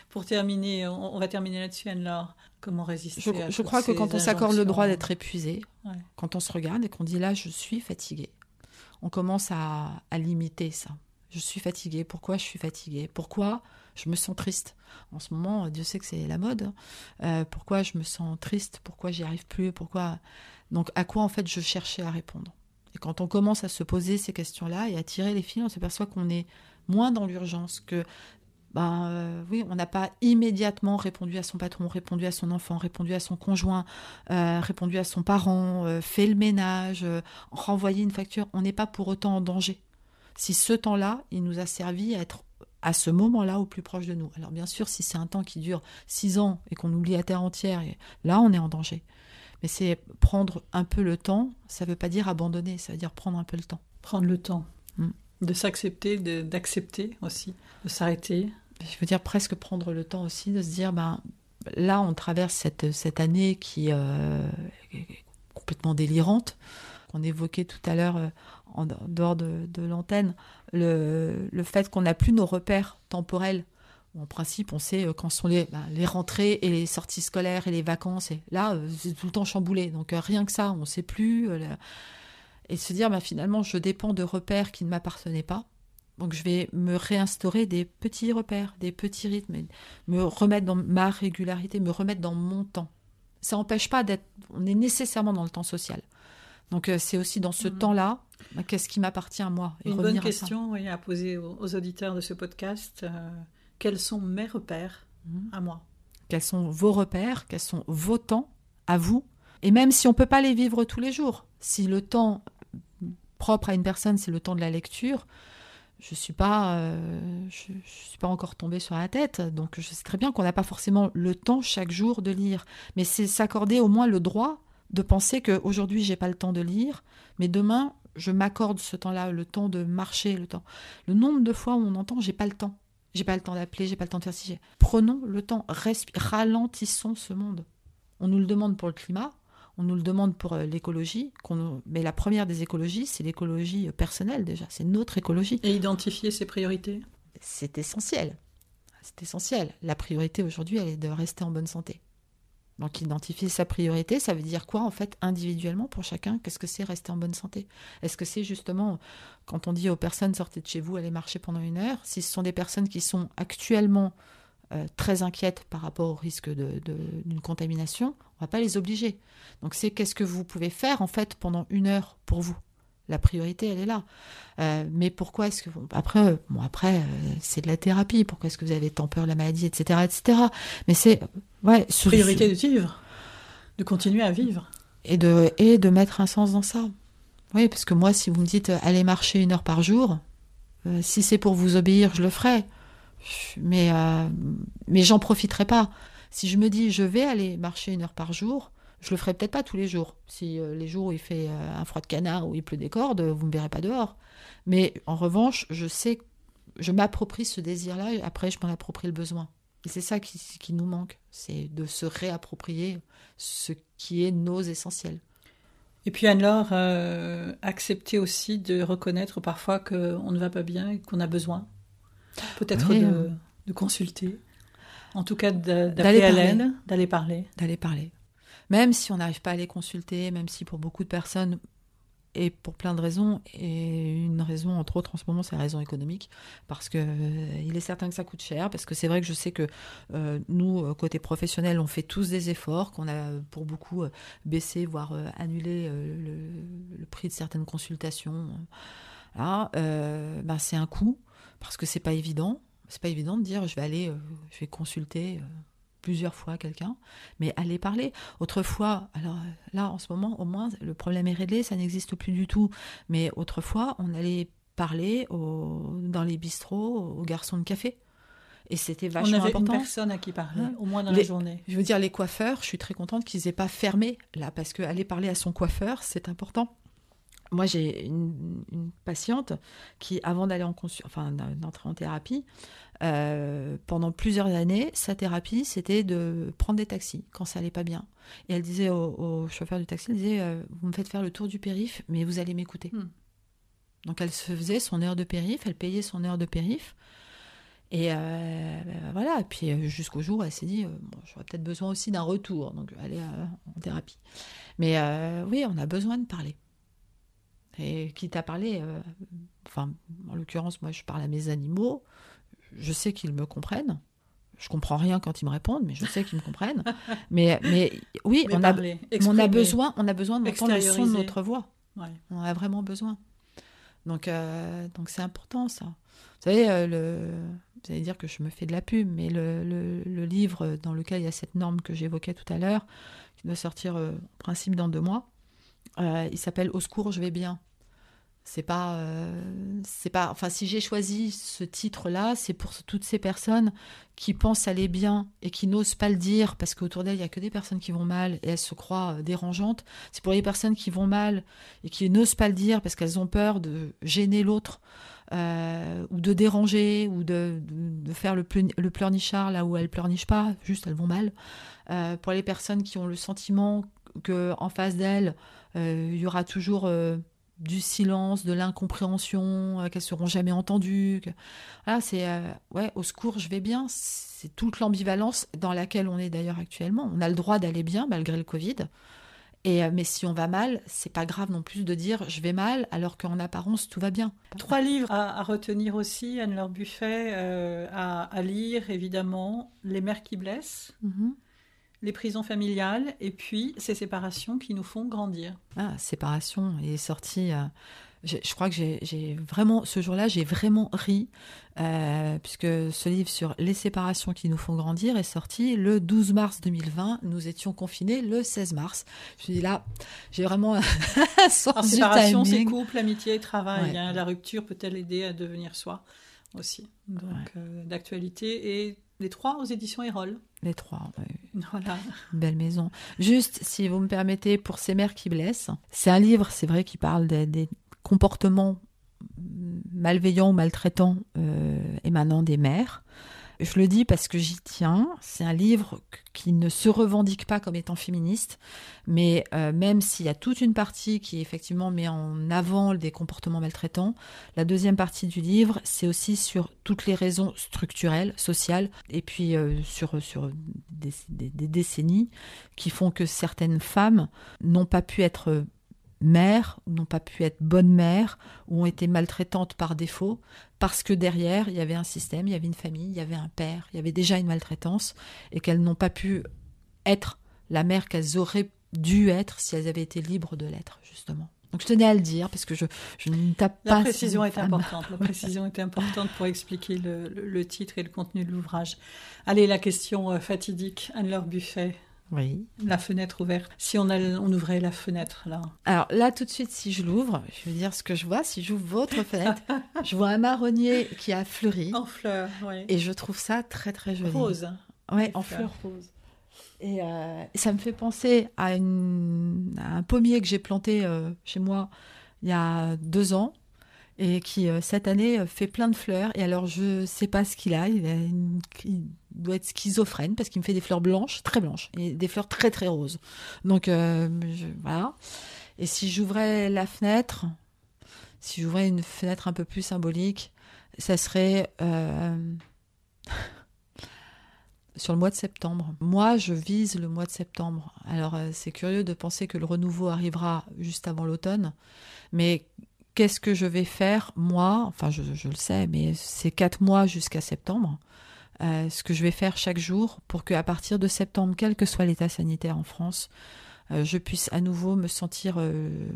Speaker 1: Pour terminer, on, va terminer là-dessus, Anne-Laure. Comment résister
Speaker 2: Je, je crois que quand on s'accorde le droit d'être épuisé, quand on se regarde et qu'on dit là, je suis fatigué, on commence à, limiter ça. Je suis fatigué. Pourquoi je suis fatigué? Pourquoi je me sens triste? En ce moment, Dieu sait que c'est la mode. Euh, pourquoi je me sens triste? Pourquoi j'y arrive plus? Pourquoi? Donc, à quoi en fait je cherchais à répondre? Et quand on commence à se poser ces questions-là et à tirer les fils, on s'aperçoit qu'on est moins dans l'urgence, que ben euh, oui, on n'a pas immédiatement répondu à son patron, répondu à son enfant, répondu à son conjoint, euh, répondu à son parent, euh, fait le ménage, renvoyé une facture. On n'est pas pour autant en danger. Si ce temps-là, il nous a servi à être à ce moment-là au plus proche de nous. Alors bien sûr, si c'est un temps qui dure six ans et qu'on oublie la terre entière, là on est en danger. Mais c'est prendre un peu le temps. Ça ne veut pas dire abandonner, ça veut dire prendre un peu le temps.
Speaker 1: Prendre le temps. Mm. De s'accepter, d'accepter aussi, de s'arrêter.
Speaker 2: Je veux dire presque prendre le temps aussi de se dire, ben, là on traverse cette, année qui euh, est complètement délirante, qu'on évoquait tout à l'heure euh, en dehors de, l'antenne, le, fait qu'on n'a plus nos repères temporels. En principe, on sait euh, quand sont les, ben, les rentrées et les sorties scolaires et les vacances. Là, c'est tout le temps chamboulé. Donc rien que ça, on ne sait plus et se dire bah, finalement je dépends de repères qui ne m'appartenaient pas. Donc je vais me réinstaurer des petits repères, des petits rythmes, me remettre dans ma régularité, me remettre dans mon temps. Ça n'empêche pas d'être, on est nécessairement dans le temps social. Donc c'est aussi dans ce
Speaker 1: Mhm.
Speaker 2: temps-là, bah, qu'est-ce qui m'appartient à moi et
Speaker 1: Une bonne
Speaker 2: à
Speaker 1: question oui, à poser aux, aux auditeurs de ce podcast. euh, quels sont mes repères
Speaker 2: Mhm.
Speaker 1: à moi?
Speaker 2: Quels sont vos repères Quels sont vos temps à vous? Et même si on peut pas les vivre tous les jours, si le temps propre à une personne, c'est le temps de la lecture, je suis euh, suis pas encore tombée sur la tête. Donc je sais très bien qu'on n'a pas forcément le temps chaque jour de lire, mais c'est s'accorder au moins le droit de penser que aujourd'hui j'ai pas le temps de lire, mais demain je m'accorde ce temps-là, le temps de marcher, le temps. Le nombre de fois où on entend j'ai pas le temps. J'ai pas le temps d'appeler, j'ai pas le temps de faire ci. j'ai- Prenons le temps, ralentissons ce monde. On nous le demande pour le climat, on nous le demande pour euh, l'écologie, qu'on mais la première des écologies, c'est l'écologie euh, personnelle déjà, c'est notre écologie.
Speaker 1: Et identifier ses priorités?
Speaker 2: C'est essentiel. C'est essentiel. La priorité aujourd'hui, elle est de rester en bonne santé. Donc identifier sa priorité, ça veut dire quoi en fait individuellement pour chacun? Qu'est-ce que c'est rester en bonne santé? Est-ce que c'est justement quand on dit aux personnes sortez de chez vous, allez marcher pendant une heure Si ce sont des personnes qui sont actuellement euh, très inquiètes par rapport au risque de- de- d'une contamination, on va pas les obliger. Donc c'est qu'est-ce que vous pouvez faire en fait pendant une heure pour vous? La priorité, elle est là. Euh, mais pourquoi est-ce que vous... après, bon après, euh, c'est de la thérapie. Pourquoi est-ce que vous avez tant peur de la maladie, etc., etc. Mais c'est ouais, sur-
Speaker 1: Priorité de vivre, de continuer à vivre.
Speaker 2: et de et de mettre un sens dans ça. Oui, parce que moi, si vous me dites euh, allez marcher une heure par jour, euh, si c'est pour vous obéir, je le ferai. Mais mais j'en profiterai pas. Si je me dis je vais aller marcher une heure par jour, je le ferai peut-être pas tous les jours. Si euh, les jours où il fait euh, un froid de canard ou il pleut des cordes, vous me verrez pas dehors. Mais en revanche, je sais, je m'approprie ce désir-là. et Après, je m'en approprie le besoin. Et c'est ça qui, qui nous manque, c'est de se réapproprier ce qui est nos essentiels.
Speaker 1: Et puis Anne-Laure, euh, accepter aussi de reconnaître parfois qu'on ne va pas bien et qu'on a besoin peut-être de, de consulter, en tout cas
Speaker 2: D'aller
Speaker 1: à
Speaker 2: parler.
Speaker 1: l'aide, d'aller parler.
Speaker 2: d'aller parler. Même si on n'arrive pas à les consulter, même si pour beaucoup de personnes, et pour plein de raisons, et une raison, entre autres, en ce moment, c'est la raison économique, parce que euh, il est certain que ça coûte cher, parce que c'est vrai que je sais que euh, nous, euh, côté professionnel, on fait tous des efforts, qu'on a pour beaucoup euh, baissé, voire annulé le, le prix de certaines consultations. Là, ben, c'est un coût, parce que c'est pas évident. C'est pas évident de dire je vais aller, euh, je vais consulter euh, plusieurs fois quelqu'un, mais aller parler. Autrefois, alors euh, là en ce moment au moins le problème est réglé, ça n'existe plus du tout. Mais autrefois, on allait parler au- dans les bistrots aux garçons de café, et c'était
Speaker 1: On
Speaker 2: vachement
Speaker 1: avait une
Speaker 2: important.
Speaker 1: personne à qui parler,
Speaker 2: Ouais.
Speaker 1: au moins dans
Speaker 2: Les-
Speaker 1: la journée.
Speaker 2: Je veux dire, les coiffeurs, je suis très contente qu'ils aient pas fermé là, parce que aller parler à son coiffeur, c'est important. Moi, j'ai une, une patiente qui, avant d'aller en consul- enfin d'entrer en thérapie, euh, pendant plusieurs années, sa thérapie, c'était de prendre des taxis quand ça allait pas bien. Et elle disait au, au chauffeur du taxi, elle disait, euh, vous me faites faire le tour du périph, mais vous allez m'écouter.
Speaker 1: Hmm.
Speaker 2: Donc elle se faisait son heure de périph, elle payait son heure de périph. Et euh, ben voilà, puis jusqu'au jour, elle s'est dit, bon, j'aurais peut-être besoin aussi d'un retour, donc je vais aller en thérapie. Mais oui, on a besoin de parler. Et quitte à parler, euh, enfin, en l'occurrence, moi je parle à mes animaux, je sais qu'ils me comprennent. Je comprends rien quand ils me répondent, mais je sais qu'ils me comprennent. <laughs> Mais, mais oui,
Speaker 1: Mais
Speaker 2: on a, on besoin, on a besoin d'entendre le son de notre voix.
Speaker 1: Ouais.
Speaker 2: On a vraiment besoin. Donc, euh, donc c'est important ça. Vous savez, euh, le, vous allez dire que je me fais de la pub, mais le, le- le livre dans lequel il y a cette norme que j'évoquais tout à l'heure, qui doit sortir euh, en principe dans deux mois, il s'appelle Au secours, je vais bien. C'est pas, euh, c'est pas. Enfin, si j'ai choisi ce titre-là, c'est pour toutes ces personnes qui pensent aller bien et qui n'osent pas le dire parce qu'autour d'elles il y a que des personnes qui vont mal et elles se croient euh, dérangeantes. C'est pour les personnes qui vont mal et qui n'osent pas le dire parce qu'elles ont peur de gêner l'autre euh, ou de déranger ou de, de- faire le, le pleurnichard là où elles pleurnichent pas, juste elles vont mal. Pour les personnes qui ont le sentiment que en face d'elles il y aura toujours du silence, de l'incompréhension, euh, qu'elles seront jamais entendues. que- Voilà, c'est euh, ouais, au secours, je vais bien. C'est toute l'ambivalence dans laquelle on est d'ailleurs actuellement. On a le droit d'aller bien malgré le Covid. Et, euh, mais si on va mal, c'est pas grave non plus de dire je vais mal alors qu'en apparence tout va bien.
Speaker 1: Trois livres à, à retenir aussi, Anne-Laure Buffet, euh, à, à lire évidemment Les mères qui blessent,
Speaker 2: Mhm.
Speaker 1: Les prisons familiales et puis ces séparations qui nous font grandir.
Speaker 2: Ah, séparation est sorti. euh, je, je crois que j'ai vraiment, ce jour-là, j'ai vraiment ri, euh, puisque ce livre sur les séparations qui nous font grandir est sorti le 12 mars 2020. Nous étions confinés le 16 mars. Je dis là, j'ai vraiment <laughs> du
Speaker 1: séparation, c'est couple, amitié, travail.
Speaker 2: Ouais.
Speaker 1: hein. La rupture peut-elle aider à devenir soi aussi? Donc,
Speaker 2: Ouais.
Speaker 1: euh, d'actualité. Et les trois aux éditions Erol.
Speaker 2: Les trois, ouais.
Speaker 1: Voilà.
Speaker 2: Belle maison. Juste, si vous me permettez, pour ces mères qui blessent, c'est un livre, c'est vrai, qui parle des, des comportements malveillants ou maltraitants euh, émanant des mères. Je le dis parce que j'y tiens. C'est un livre qui ne se revendique pas comme étant féministe, mais euh, même s'il y a toute une partie qui effectivement met en avant des comportements maltraitants, la deuxième partie du livre, c'est aussi sur toutes les raisons structurelles, sociales, et puis euh, sur, des décennies qui font que certaines femmes n'ont pas pu être mères, n'ont pas pu être bonnes mères, ou ont été maltraitantes par défaut, parce que derrière, il y avait un système, il y avait une famille, il y avait un père, il y avait déjà une maltraitance, et qu'elles n'ont pas pu être la mère qu'elles auraient dû être si elles avaient été libres de l'être, justement. Donc je tenais à le dire, parce que je, je ne tape
Speaker 1: La
Speaker 2: pas...
Speaker 1: précision
Speaker 2: sur
Speaker 1: est
Speaker 2: femme.
Speaker 1: importante. La précision est importante pour expliquer le, le- le titre et le contenu de l'ouvrage. Allez, la question euh, fatidique. Anne-Laure Buffet,
Speaker 2: Oui.
Speaker 1: la fenêtre ouverte. Si on, a- on ouvrait la fenêtre, là.
Speaker 2: Alors là, tout de suite, si je l'ouvre, je vais dire ce que je vois. Si j'ouvre votre fenêtre, <laughs> je vois un marronnier qui a fleuri.
Speaker 1: En fleurs, oui.
Speaker 2: Et je trouve ça très très joli.
Speaker 1: Rose.
Speaker 2: Ouais, en
Speaker 1: Fleurs.
Speaker 2: fleurs roses. Et euh, ça me fait penser à, une- à un pommier que j'ai planté euh, chez moi il y a deux ans et qui euh, cette année euh, fait plein de fleurs. Et alors je sais pas ce qu'il a. Il, doit être schizophrène parce qu'il me fait des fleurs blanches, très blanches, et des fleurs très très roses. Donc euh, voilà. Et si j'ouvrais la fenêtre, si j'ouvrais une fenêtre un peu plus symbolique, ça serait <laughs> sur le mois de septembre. Moi, je vise le mois de septembre. Alors, c'est curieux de penser que le renouveau arrivera juste avant l'automne, mais qu'est-ce que je vais faire, moi Enfin, je, je le sais, mais c'est quatre mois jusqu'à septembre. Euh, ce que je vais faire chaque jour pour qu'à partir de septembre, quel que soit l'état sanitaire en France, euh, je puisse à nouveau me sentir euh,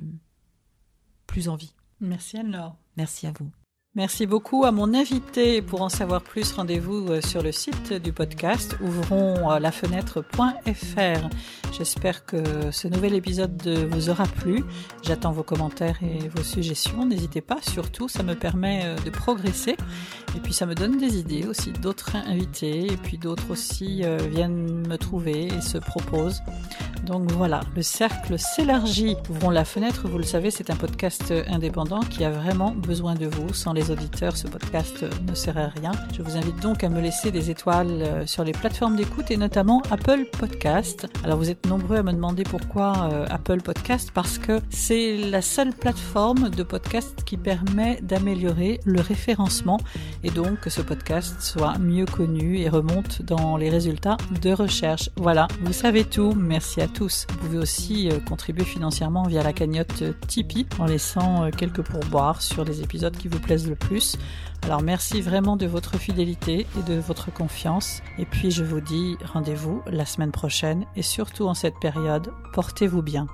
Speaker 2: plus en vie.
Speaker 1: Merci Anne-Laure.
Speaker 2: Merci à vous.
Speaker 1: Merci beaucoup à mon invité. Pour en savoir plus, rendez-vous euh, sur le site du podcast ouvronslafenêtre.fr. J'espère que ce nouvel épisode euh, vous aura plu. J'attends vos commentaires et vos suggestions. N'hésitez pas, surtout, ça me permet euh, de progresser. Et puis ça me donne des idées aussi d'autres invités. Et puis d'autres aussi euh, viennent me trouver et se proposent. Donc voilà, le cercle s'élargit. Ouvrons la fenêtre, vous le savez, c'est un podcast indépendant qui a vraiment besoin de vous. Sans les auditeurs, ce podcast ne serait rien. Je vous invite donc à me laisser des étoiles euh, sur les plateformes d'écoute et notamment Apple Podcast. Alors vous êtes nombreux à me demander pourquoi euh, Apple Podcast parce que c'est la seule plateforme de podcast qui permet d'améliorer le référencement et donc que ce podcast soit mieux connu et remonte dans les résultats de recherche. Voilà, vous savez tout. Merci à tous. Vous pouvez aussi euh, contribuer financièrement via la cagnotte euh, Tipeee en laissant euh, quelques pourboires sur les épisodes qui vous plaisent plus. Alors merci vraiment de votre fidélité et de votre confiance. Et puis je vous dis rendez-vous la semaine prochaine et surtout en cette période, portez-vous bien.